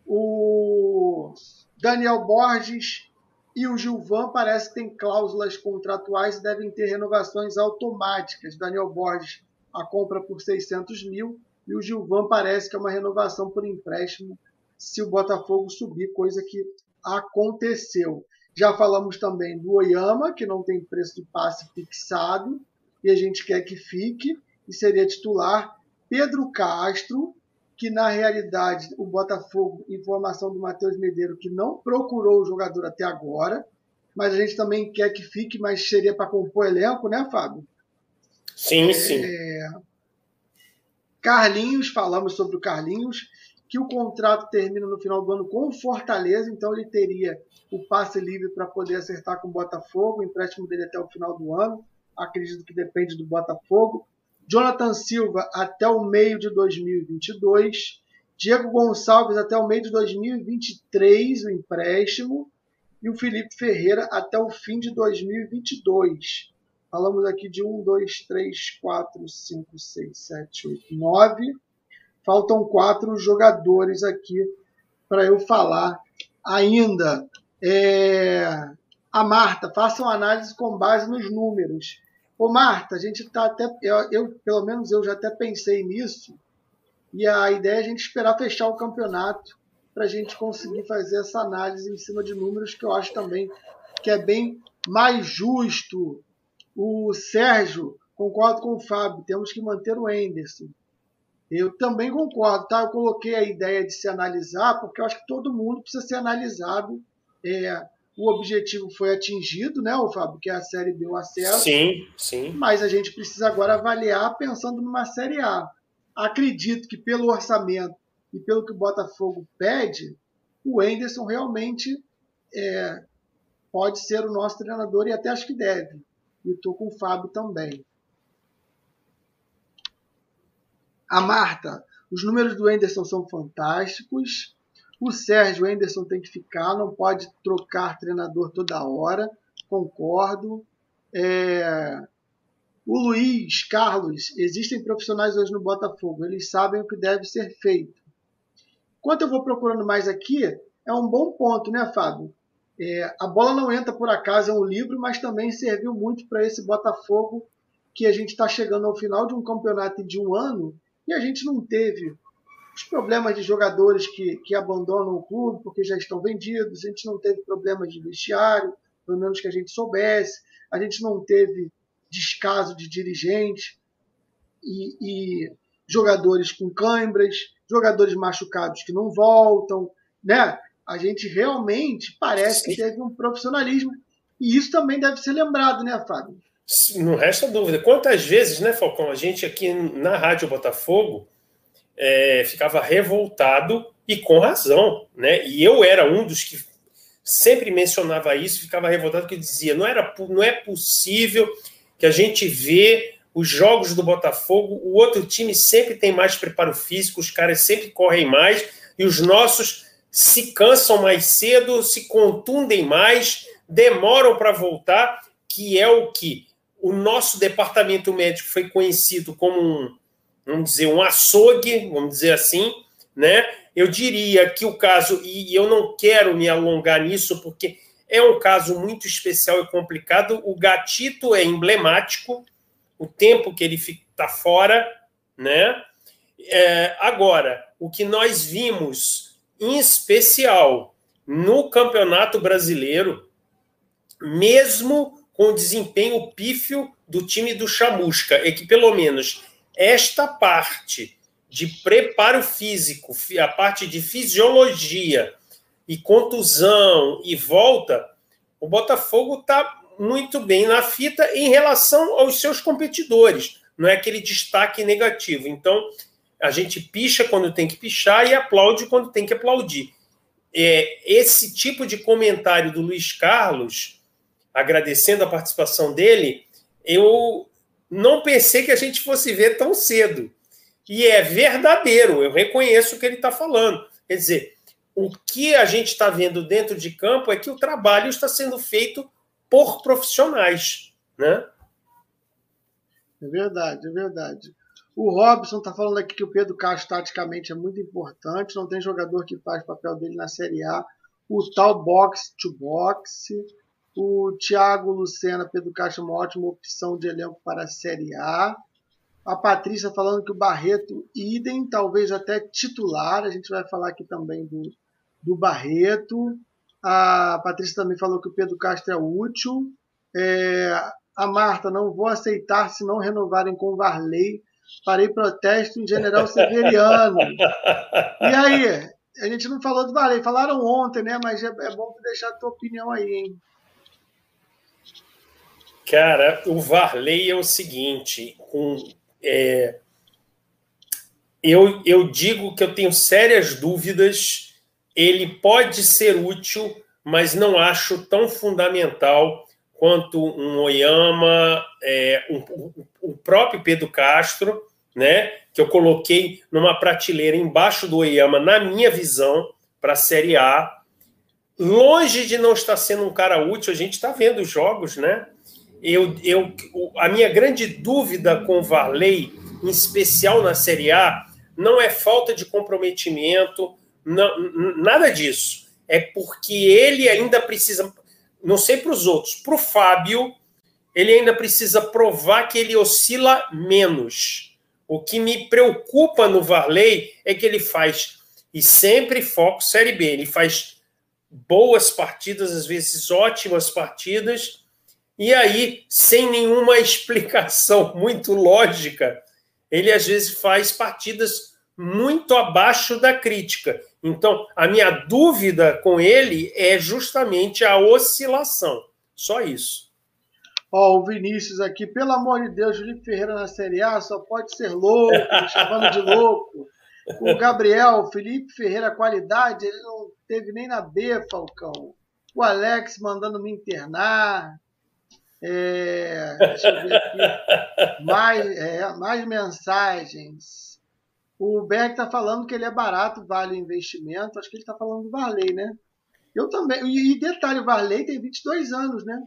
O Daniel Borges e o Gilvan parece que têm cláusulas contratuais e devem ter renovações automáticas. Daniel Borges, a compra por 600 mil e o Gilvan parece que é uma renovação por empréstimo se o Botafogo subir, coisa que aconteceu. Já falamos também do Oyama, que não tem preço de passe fixado e a gente quer que fique e seria titular. Pedro Castro, que na realidade o Botafogo, informação do Matheus Medeiro, que não procurou o jogador até agora, mas a gente também quer que fique, mas seria para compor elenco, né, Fábio? Sim, é... sim. Carlinhos, falamos sobre o Carlinhos, que o contrato termina no final do ano com o Fortaleza, então ele teria o passe livre para poder acertar com o Botafogo, o empréstimo dele até o final do ano, acredito que depende do Botafogo. Jonathan Silva até o meio de 2022. Diego Gonçalves até o meio de 2023, o empréstimo. E o Felipe Ferreira até o fim de 2022. Falamos aqui de 1, 2, 3, 4, 5, 6, 7, 8, 9. Faltam quatro jogadores aqui para eu falar ainda. É... A Marta, faça uma análise com base nos números. Ô, Marta, a gente está até. Eu, eu, pelo menos eu já até pensei nisso. E a ideia é a gente esperar fechar o campeonato para a gente conseguir fazer essa análise em cima de números que eu acho também que é bem mais justo. O Sérgio, concordo com o Fábio, temos que manter o Enderson. Eu também concordo, tá? Eu coloquei a ideia de se analisar, porque eu acho que todo mundo precisa ser analisado. É, o objetivo foi atingido, né, o Fábio, que é a Série B o acesso. Sim, sim. Mas a gente precisa agora avaliar pensando numa Série A. Acredito que pelo orçamento e pelo que o Botafogo pede, o Enderson realmente é, pode ser o nosso treinador e até acho que deve. E estou com o Fábio também. A Marta, os números do Enderson são fantásticos. O Sérgio Henderson tem que ficar, não pode trocar treinador toda hora, concordo. É... O Luiz Carlos, existem profissionais hoje no Botafogo, eles sabem o que deve ser feito. Enquanto eu vou procurando mais aqui, é um bom ponto, né, Fábio? É, a bola não entra por acaso, é um livro, mas também serviu muito para esse Botafogo que a gente está chegando ao final de um campeonato de um ano e a gente não teve os problemas de jogadores que, que abandonam o clube porque já estão vendidos, a gente não teve problemas de vestiário, pelo menos que a gente soubesse, a gente não teve descaso de dirigente e, e jogadores com câimbras, jogadores machucados que não voltam, né? A gente realmente parece Sim. que teve um profissionalismo e isso também deve ser lembrado, né, Fábio? Não resta dúvida. Quantas vezes, né, Falcão, a gente aqui na Rádio Botafogo é, ficava revoltado e com razão, né? E eu era um dos que sempre mencionava isso, ficava revoltado que dizia não era não é possível que a gente vê os jogos do Botafogo, o outro time sempre tem mais preparo físico, os caras sempre correm mais e os nossos se cansam mais cedo, se contundem mais, demoram para voltar, que é o que o nosso departamento médico foi conhecido como um vamos dizer, um açougue, vamos dizer assim, né? Eu diria que o caso, e eu não quero me alongar nisso, porque é um caso muito especial e complicado. O gatito é emblemático, o tempo que ele está fora, né? É, agora, o que nós vimos, em especial no Campeonato Brasileiro, mesmo com o desempenho pífio do time do Chamusca, é que pelo menos esta parte de preparo físico, a parte de fisiologia e contusão e volta, o Botafogo está muito bem na fita em relação aos seus competidores. Não é aquele destaque negativo. Então, a gente picha quando tem que pichar e aplaude quando tem que aplaudir. É, esse tipo de comentário do Luiz Carlos, agradecendo a participação dele, eu não pensei que a gente fosse ver tão cedo. E é verdadeiro, eu reconheço o que ele está falando. Quer dizer, o que a gente está vendo dentro de campo é que o trabalho está sendo feito por profissionais, né? É verdade, é verdade. O Robson está falando aqui que o Pedro Castro taticamente é muito importante, não tem jogador que faz papel dele na Série A. O tal box to box. O Thiago Lucena, Pedro Castro, uma ótima opção de elenco para a Série A. A Patrícia falando que o Barreto, idem, talvez até titular. A gente vai falar aqui também do, do Barreto. A Patrícia também falou que o Pedro Castro é útil. É, a Marta, não vou aceitar se não renovarem com o Varley. Farei protesto em General Severiano. e aí? A gente não falou do Varley. Falaram ontem, né? Mas é, é bom deixar a tua opinião aí, hein? Cara, o Varley é o seguinte, com, é, eu, eu digo que eu tenho sérias dúvidas. Ele pode ser útil, mas não acho tão fundamental quanto um Oyama, é, um, o próprio Pedro Castro, né, que eu coloquei numa prateleira embaixo do Oyama, na minha visão, para a Série A. Longe de não estar sendo um cara útil, a gente está vendo os jogos, né? Eu, eu, a minha grande dúvida com o Varley, em especial na Série A, não é falta de comprometimento, não, nada disso. É porque ele ainda precisa, não sei para os outros, para o Fábio, ele ainda precisa provar que ele oscila menos. O que me preocupa no Varley é que ele faz, e sempre foco Série B, ele faz boas partidas, às vezes ótimas partidas, e aí, sem nenhuma [LAUGHS] explicação muito lógica, ele às vezes faz partidas muito abaixo da crítica. Então, a minha dúvida com ele é justamente a oscilação. Só isso. Ó, oh, o Vinícius aqui, pelo amor de Deus, Felipe Ferreira na Série A só pode ser louco, chamando de louco. [LAUGHS] O Gabriel, Felipe Ferreira, qualidade, ele não teve nem na B, Falcão. O Alex mandando me internar. É, deixa eu ver aqui. [LAUGHS] Mais, é, mais mensagens. O Berg está falando que ele é barato, vale o investimento. Acho que ele está falando do Varley, né? Eu também. E detalhe, o Varley tem 22 anos, né?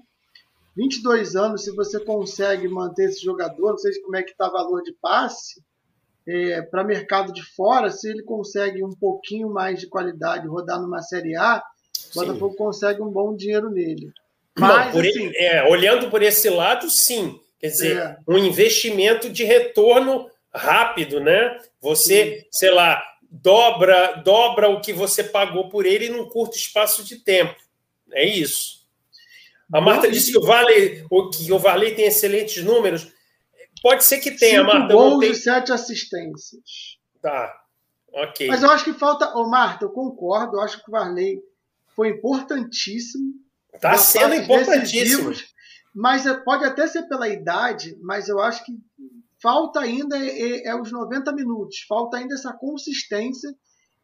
22 anos, se você consegue manter esse jogador, não sei como é que está o valor de passe, é, para mercado de fora, se ele consegue um pouquinho mais de qualidade rodar numa Série A, o Botafogo consegue um bom dinheiro nele. Mas, por assim, é, olhando por esse lado, sim. Quer dizer, é. um investimento de retorno rápido, né? Você, sim. sei lá, dobra, dobra o que você pagou por ele num curto espaço de tempo. É isso. A Marta disse que o Vale, que o Varley tem excelentes números. Pode ser que tenha, Cinco Marta. Gols e sete assistências. Tá. Ok. Mas eu acho que falta. Ô, Marta, eu concordo. Eu acho que o Varley foi importantíssimo Está sendo importantíssimo. Mas é, pode até ser pela idade, mas eu acho que falta ainda é, é, é, os 90 minutos, falta ainda essa consistência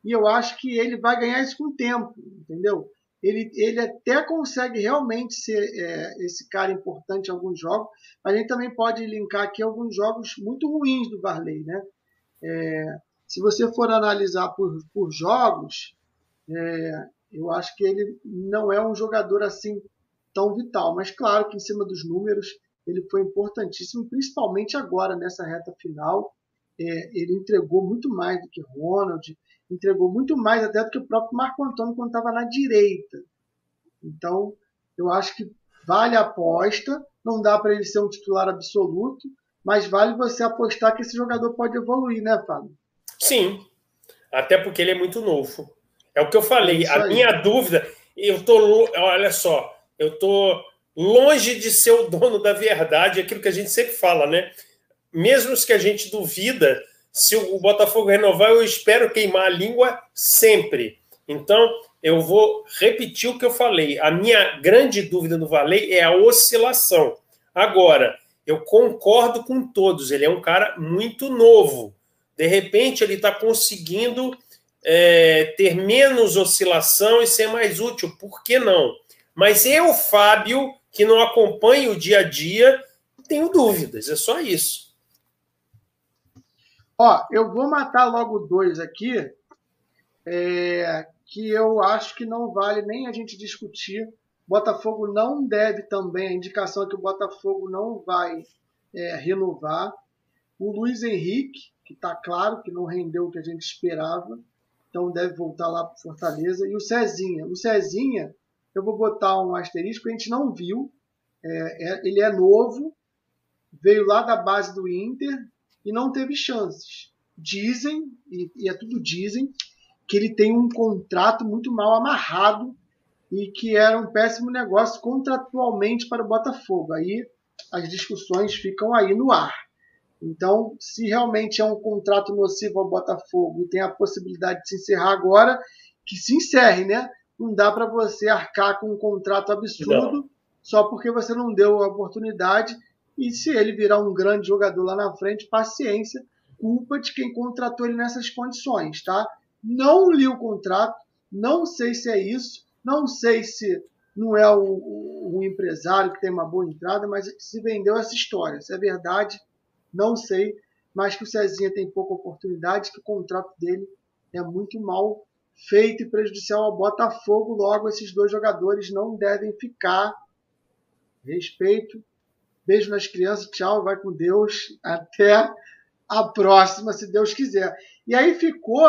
e eu acho que ele vai ganhar isso com o tempo, entendeu? Ele, ele até consegue realmente ser é, esse cara importante em alguns jogos, mas a gente também pode linkar aqui alguns jogos muito ruins do Varley, né? É, se você for analisar por, por jogos, é, eu acho que ele não é um jogador assim tão vital, mas claro que em cima dos números ele foi importantíssimo, principalmente agora nessa reta final. É, ele entregou muito mais do que Ronald, entregou muito mais até do que o próprio Marco Antônio quando estava na direita. Então, eu acho que vale a aposta. Não dá para ele ser um titular absoluto, mas vale você apostar que esse jogador pode evoluir, né, Fábio? Sim, até porque ele é muito novo. É o que eu falei. a minha dúvida, eu tô, olha só, eu tô longe de ser o dono da verdade, aquilo que a gente sempre fala, né? Mesmo que a gente duvida, se o Botafogo renovar, eu espero queimar a língua sempre. Então, eu vou repetir o que eu falei. A minha grande dúvida do Valei é a oscilação. Agora, eu concordo com todos, ele é um cara muito novo. De repente, ele está conseguindo é, ter menos oscilação e ser mais útil, por que não? Mas eu, Fábio, que não acompanho o dia a dia, tenho dúvidas, é só isso. Ó, eu vou matar logo dois aqui, é, que eu acho que não vale nem a gente discutir. Botafogo não deve também, a indicação é que o Botafogo não vai é, renovar. O Luiz Henrique, que está claro que não rendeu o que a gente esperava, então deve voltar lá para Fortaleza. E o Cezinha. O Cezinha, eu vou botar um asterisco, a gente não viu. É, é, ele é novo, veio lá da base do Inter e não teve chances. Dizem, e, e é tudo dizem, que ele tem um contrato muito mal amarrado e que era um péssimo negócio contratualmente para o Botafogo. Aí as discussões ficam aí no ar. Então, se realmente é um contrato nocivo ao Botafogo e tem a possibilidade de se encerrar agora, que se encerre, né? Não dá para você arcar com um contrato absurdo não. só porque você não deu a oportunidade. E se ele virar um grande jogador lá na frente, paciência, culpa de quem contratou ele nessas condições, tá? Não li o contrato, não sei se é isso, não sei se não é o, o, o empresário que tem uma boa entrada, mas se vendeu essa história. Se é verdade, não sei. Mas que o Cezinha tem pouca oportunidade, que o contrato dele é muito mal feito e prejudicial ao Botafogo. Logo, esses dois jogadores não devem ficar. Respeito. Beijo nas crianças. Tchau. Vai com Deus. [LAUGHS] Até a próxima, se Deus quiser. E aí ficou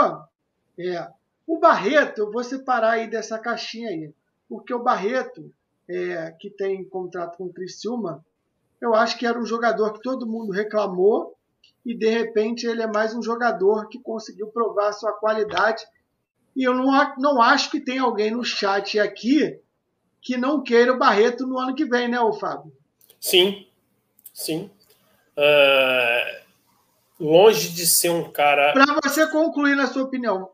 é, o Barreto, eu vou separar aí dessa caixinha aí, porque o Barreto, é, que tem contrato com o Criciúma, eu acho que era um jogador que todo mundo reclamou e de repente ele é mais um jogador que conseguiu provar sua qualidade. E eu não, não acho que tem alguém no chat aqui que não queira o Barreto no ano que vem, né, o Fábio? Sim, sim. Uh, longe de ser um cara. Para você concluir, na sua opinião,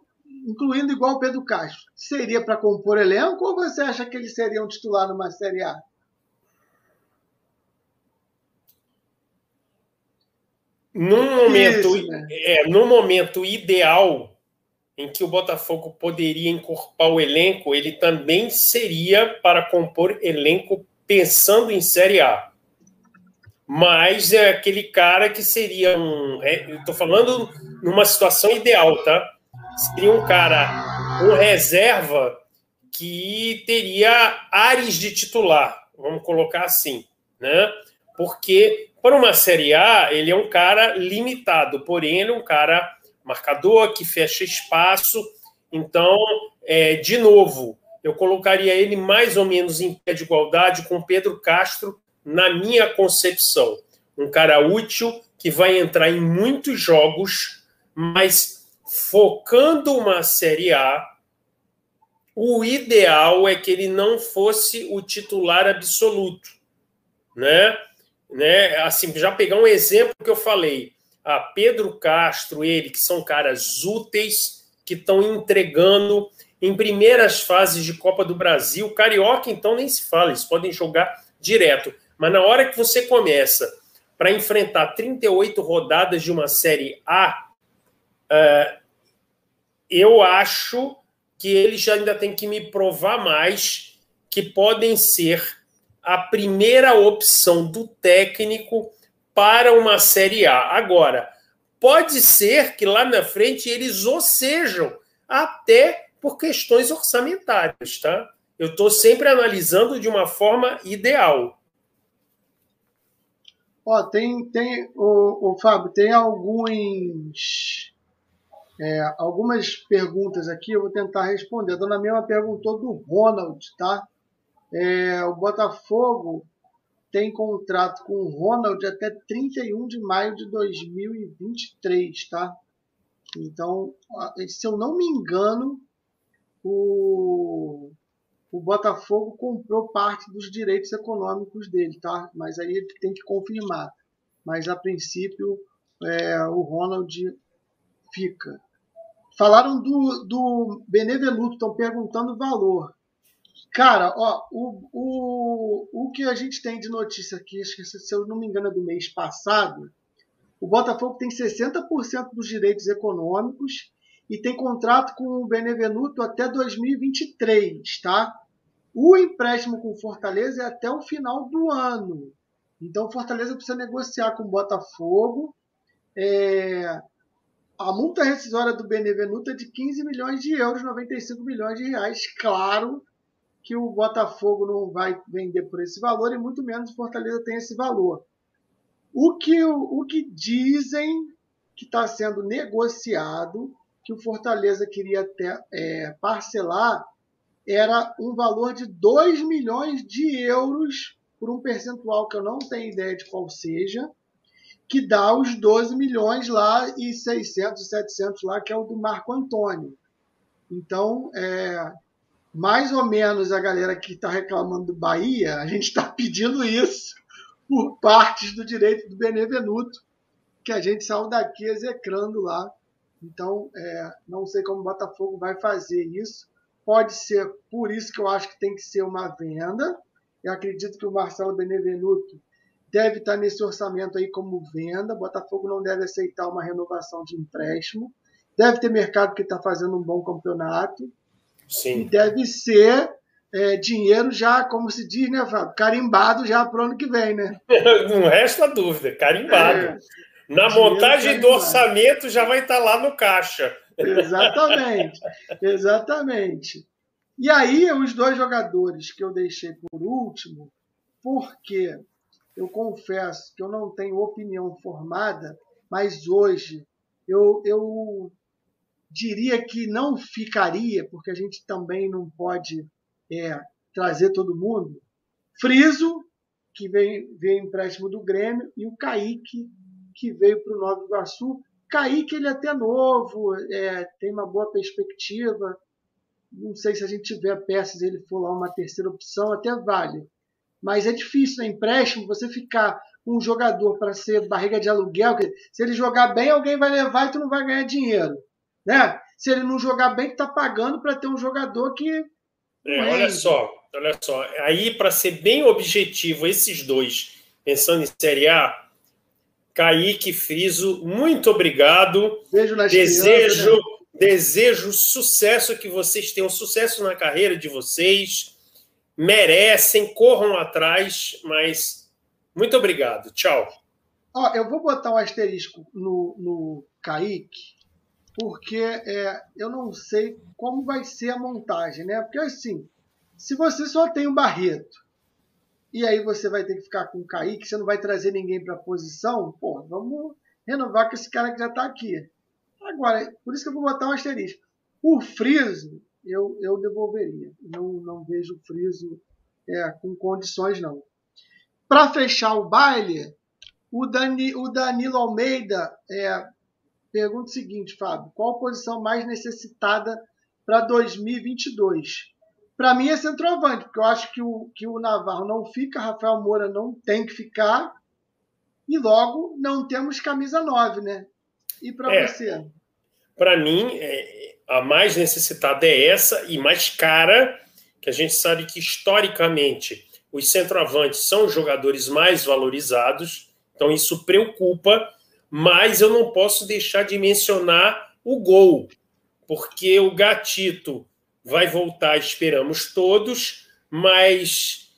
incluindo igual o Pedro Castro, seria para compor elenco ou você acha que ele seria um titular numa Série A? Num momento, Isso, né? é, num momento ideal em que o Botafogo poderia encorpar o elenco, ele também seria para compor elenco pensando em Série A. Mas é aquele cara que seria um. É, Estou falando numa situação ideal, tá? seria um cara, um reserva que teria ares de titular, vamos colocar assim, né? Porque para uma Série A ele é um cara limitado, porém ele é um cara marcador que fecha espaço. Então, é, de novo, eu colocaria ele mais ou menos em pé de igualdade com Pedro Castro, na minha concepção. Um cara útil que vai entrar em muitos jogos, mas focando uma Série A, o ideal é que ele não fosse o titular absoluto, né? né? Assim, já pegar um exemplo que eu falei, a Pedro Castro, ele que são caras úteis que estão entregando em primeiras fases de Copa do Brasil, carioca então nem se fala, eles podem jogar direto, mas na hora que você começa para enfrentar 38 rodadas de uma série A, uh, eu acho que eles ainda têm que me provar mais que podem ser a primeira opção do técnico para uma Série A. Agora, pode ser que lá na frente eles o sejam, até por questões orçamentárias, tá? Eu estou sempre analisando de uma forma ideal. Ó, tem, tem o, o Fábio, tem alguns é, algumas perguntas aqui eu vou tentar responder. A dona Mema perguntou do Ronald, tá? É, o Botafogo tem contrato com o Ronald até 31 de maio de 2023, tá? Então, se eu não me engano, o, o Botafogo comprou parte dos direitos econômicos dele, tá? Mas aí ele tem que confirmar. Mas a princípio, é, o Ronald fica. Falaram do, do Benevenuto, estão perguntando o valor. Cara, ó, o, o, o que a gente tem de notícia aqui, se eu não me engano é do mês passado, o Botafogo tem 60% dos direitos econômicos e tem contrato com o Benevenuto até 2023, tá? O empréstimo com Fortaleza é até o final do ano. Então, Fortaleza precisa negociar com o Botafogo. É, a multa rescisória do Benevenuto é de 15 milhões de euros, 95 milhões de reais. Claro que o Botafogo não vai vender por esse valor e muito menos o Fortaleza tem esse valor. O que, o que dizem que está sendo negociado, que o Fortaleza queria ter, é, parcelar, era um valor de 2 milhões de euros por um percentual que eu não tenho ideia de qual seja, que dá os 12 milhões lá e 600, 700 lá, que é o do Marco Antônio. Então, é, mais ou menos a galera que está reclamando do Bahia, a gente está pedindo isso por partes do direito do Benevenuto, que a gente saiu daqui execrando lá. Então, é, não sei como o Botafogo vai fazer isso. Pode ser por isso que eu acho que tem que ser uma venda. Eu acredito que o Marcelo Benevenuto deve estar nesse orçamento aí como venda. Botafogo não deve aceitar uma renovação de empréstimo. Deve ter mercado que está fazendo um bom campeonato. Sim. E deve ser é, dinheiro já, como se diz, né, Fábio? Carimbado já para o ano que vem, né? [LAUGHS] Não resta dúvida, carimbado. É, Na montagem do orçamento já vai estar lá no caixa. Exatamente, [LAUGHS] exatamente. E aí, os dois jogadores que eu deixei por último, porque eu confesso que eu não tenho opinião formada, mas hoje eu, eu diria que não ficaria, porque a gente também não pode é, trazer todo mundo. Friso, que veio, empréstimo do Grêmio, e o Kaique, que veio para o Nova Iguaçu. Kaique, ele é até novo, é, tem uma boa perspectiva, não sei se a gente tiver peças ele for lá uma terceira opção, até vale. Mas é difícil, né? Empréstimo, você ficar um jogador para ser barriga de aluguel, se ele jogar bem, alguém vai levar e tu não vai ganhar dinheiro. Né? Se ele não jogar bem, tu tá pagando para ter um jogador que. É, olha só, olha só. Aí, para ser bem objetivo, esses dois, pensando em Série A, Kaique Friso, muito obrigado. Beijo nas Desejo. Crianças, né? Desejo sucesso, que vocês tenham sucesso na carreira de vocês. Merecem, corram atrás, mas muito obrigado. Tchau. Ó, eu vou botar um asterisco no, no Kaique, porque é, eu não sei como vai ser a montagem, né? Porque assim, se você só tem o Barreto e aí você vai ter que ficar com o Kaique, você não vai trazer ninguém para a posição, pô, vamos renovar com esse cara que já está aqui. Agora, por isso que eu vou botar um asterisco. O Friso, eu, eu devolveria. Não, não vejo o Friso é, com condições, não. Para fechar o baile, o, Dani, o Danilo Almeida é, pergunta o seguinte, Fábio: qual a posição mais necessitada para 2022? Para mim é centroavante, porque eu acho que o, que o Navarro não fica, Rafael Moura não tem que ficar, e logo não temos camisa 9, né? E para é, você? Para mim, é, a mais necessitada é essa e mais cara, que a gente sabe que historicamente os centroavantes são os jogadores mais valorizados, então isso preocupa, mas eu não posso deixar de mencionar o gol, porque o Gatito vai voltar, esperamos todos, mas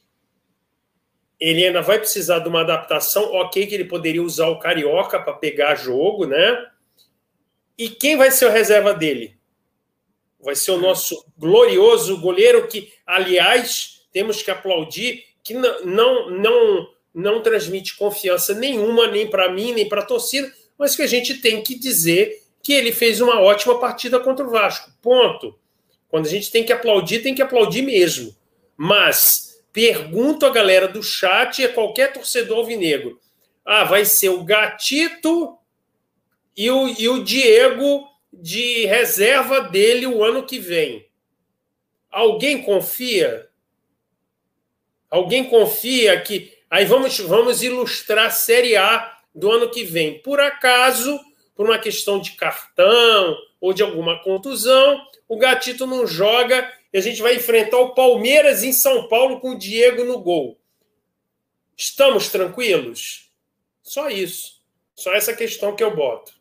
ele ainda vai precisar de uma adaptação. Ok, que ele poderia usar o Carioca para pegar jogo, né? E quem vai ser o reserva dele? Vai ser o nosso glorioso goleiro que, aliás, temos que aplaudir, que não, não, não, não transmite confiança nenhuma, nem para mim, nem para a torcida, mas que a gente tem que dizer que ele fez uma ótima partida contra o Vasco. Ponto. Quando a gente tem que aplaudir, tem que aplaudir mesmo. Mas pergunto a galera do chat e a qualquer torcedor alvinegro. Ah, vai ser o Gatito e o, e o Diego de reserva dele o ano que vem. Alguém confia? Alguém confia que. Aí vamos, vamos ilustrar a Série A do ano que vem. Por acaso, por uma questão de cartão ou de alguma contusão, o Gatito não joga e a gente vai enfrentar o Palmeiras em São Paulo com o Diego no gol. Estamos tranquilos? Só isso. Só essa questão que eu boto.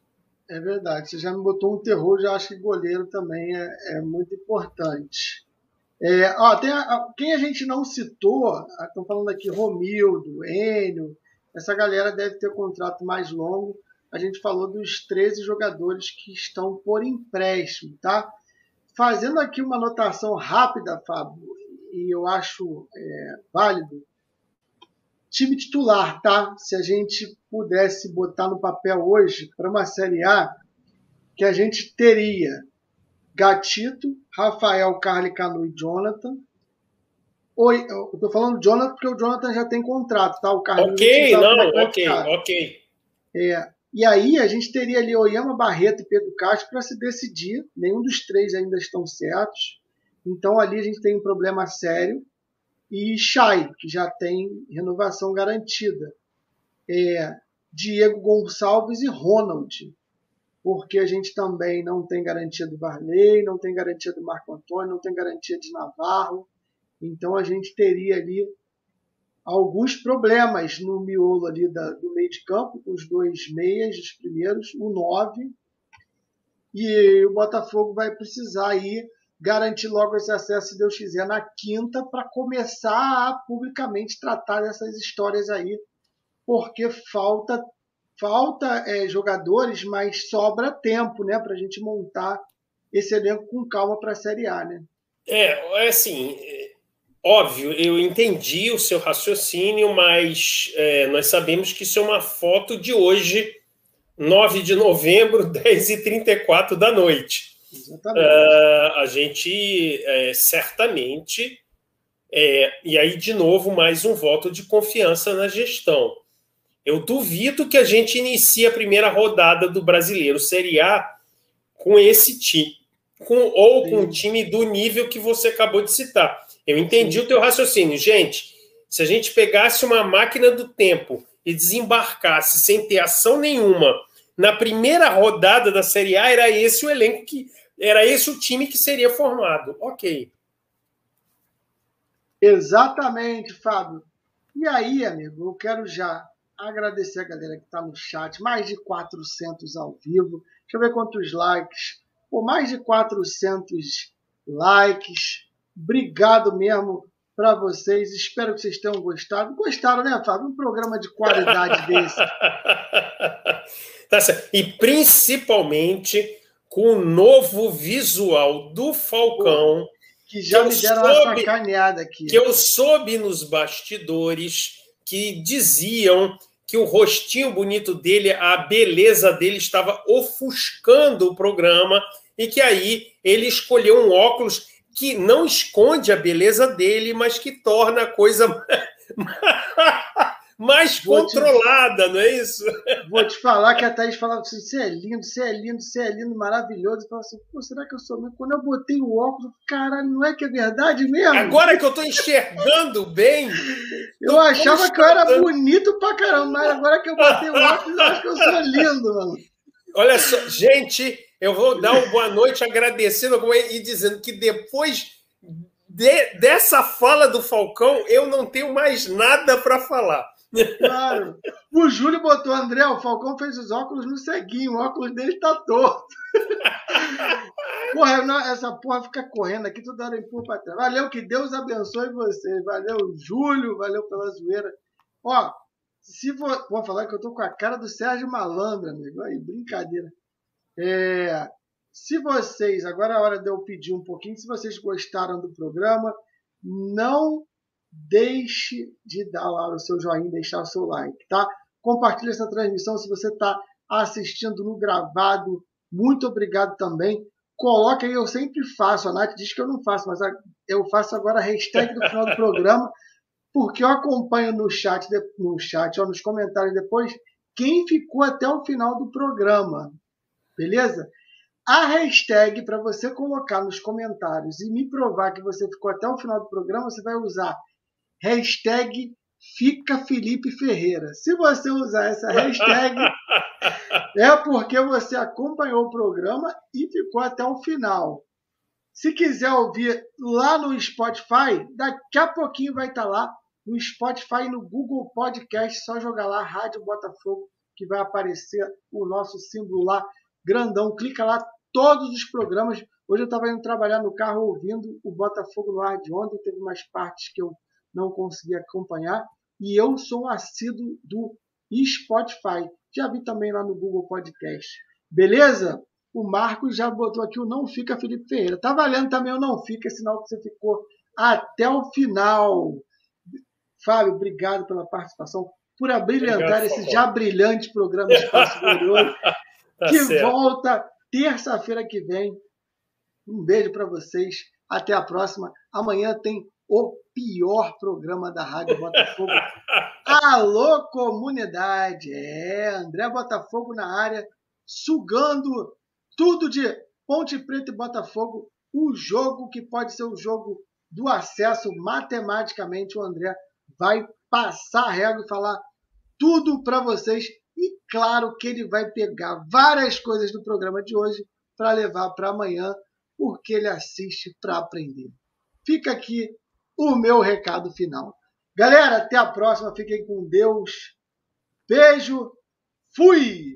É verdade, você já me botou um terror, já acho que goleiro também é, é muito importante. É, ó, tem a, quem a gente não citou, estão falando aqui Romildo, Enio, essa galera deve ter contrato mais longo. a gente falou dos 13 jogadores que estão por empréstimo, tá? Fazendo aqui uma anotação rápida, Fábio, e eu acho é, válido, time titular, tá? Se a gente pudesse botar no papel hoje para uma Série A, que a gente teria Gatito, Rafael, Carly, Canu e Jonathan. Oi, eu tô falando Jonathan porque o Jonathan já tem contrato, tá? O Carly Ok, não, ok, ok. É, e aí a gente teria ali Oyama Barreto e Pedro Castro para se decidir. Nenhum dos três ainda estão certos. Então ali a gente tem um problema sério. E Chay, que já tem renovação garantida. É, Diego Gonçalves e Ronald, porque a gente também não tem garantia do Varley, não tem garantia do Marco Antônio, não tem garantia de Navarro. Então a gente teria ali alguns problemas no miolo ali da, do meio de campo, com os dois meias, os primeiros, o nove. E o Botafogo vai precisar aí garantir logo esse acesso, se Deus quiser, na quinta, para começar a publicamente tratar dessas histórias aí, porque falta falta é, jogadores, mas sobra tempo, né, para a gente montar esse elenco com calma para a Série A, né? É, é assim, é, óbvio, eu entendi o seu raciocínio, mas é, nós sabemos que isso é uma foto de hoje, 9 de novembro, [LAUGHS] 10h34 da noite. Exatamente. Uh, a gente é, certamente, é, e aí de novo mais um voto de confiança na gestão eu duvido que a gente inicie a primeira rodada do brasileiro Série A com esse time, com, ou Sim. com um time do nível que você acabou de citar. Eu entendi Sim. o teu raciocínio. Gente, se a gente pegasse uma máquina do tempo e desembarcasse sem ter ação nenhuma na primeira rodada da Série A, era esse o elenco que. Era esse o time que seria formado. Ok. Exatamente, Fábio. E aí, amigo, eu quero já agradecer a galera que está no chat, mais de 400 ao vivo. Deixa eu ver quantos likes. Pô, mais de 400 likes. Obrigado mesmo para vocês. Espero que vocês tenham gostado. Gostaram, né, Fábio? Um programa de qualidade [LAUGHS] desse. Tá certo. E principalmente com o novo visual do Falcão. Que já que me deram soube, uma sacaneada aqui. Que eu soube nos bastidores que diziam que o rostinho bonito dele, a beleza dele estava ofuscando o programa e que aí ele escolheu um óculos que não esconde a beleza dele, mas que torna a coisa [LAUGHS] mais vou controlada, te... não é isso? [LAUGHS] Vou te falar que a Thaís falava assim: você é lindo, você é lindo, você é lindo, maravilhoso. Eu falava assim: Pô, será que eu sou mesmo? Quando eu botei o óculos, caralho, não é que é verdade mesmo? Agora que eu tô enxergando bem. eu achava que eu era bonito pra caramba, mas agora que eu botei o óculos, eu acho que eu sou lindo, mano. Olha só, gente, eu vou dar uma boa noite agradecendo e dizendo que depois de, dessa fala do Falcão, eu não tenho mais nada para falar. Claro. O Júlio botou, André, o Falcão fez os óculos no ceguinho, o óculos dele tá torto. [LAUGHS] Porra, não, essa porra fica correndo aqui, toda hora empurra pra trás. Valeu, que Deus abençoe vocês. Valeu, Júlio, valeu pela zoeira. Ó, se vou, vou falar que eu tô com a cara do Sérgio Malandro, amigo. Aí, brincadeira. É, se vocês, agora é a hora de eu pedir um pouquinho, se vocês gostaram do programa, não deixe de dar lá o seu joinha, deixar o seu like, tá? Compartilhe essa transmissão se você está assistindo no gravado. Muito obrigado também. Coloque aí, eu sempre faço. A Nath diz que eu não faço, mas eu faço agora a hashtag do final do [LAUGHS] programa, porque eu acompanho no chat, no chat, ou nos comentários depois, quem ficou até o final do programa. Beleza? A hashtag para você colocar nos comentários e me provar que você ficou até o final do programa, você vai usar hashtag Fica Felipe Ferreira. Se você usar essa hashtag, [LAUGHS] é porque você acompanhou o programa e ficou até o final. Se quiser ouvir lá no Spotify, daqui a pouquinho vai estar lá no Spotify e no Google Podcast. Só jogar lá Rádio Botafogo que vai aparecer o nosso símbolo lá grandão. Clica lá, todos os programas. Hoje eu estava indo trabalhar no carro ouvindo o Botafogo no ar de ontem. Teve umas partes que eu não consegui acompanhar. E eu sou um assíduo do Spotify. Já vi também lá no Google Podcast. Beleza? O Marcos já botou aqui o Não Fica Felipe Ferreira. Tá valendo também o Não Fica, sinal que você ficou até o final. Fábio, obrigado pela participação, por abrilhantar obrigado, esse já brilhante programa Espaço Glorioso, [LAUGHS] tá que certo. volta terça-feira que vem. Um beijo para vocês. Até a próxima. Amanhã tem o pior programa da Rádio Botafogo. Alô, comunidade! É, André Botafogo na área, sugando tudo de Ponte Preta e Botafogo. O jogo que pode ser o jogo do acesso matematicamente. O André vai passar a regra e falar tudo para vocês. E claro que ele vai pegar várias coisas do programa de hoje para levar para amanhã, porque ele assiste para aprender. Fica aqui o meu recado final. Galera, até a próxima. Fiquem com Deus. Beijo. Fui!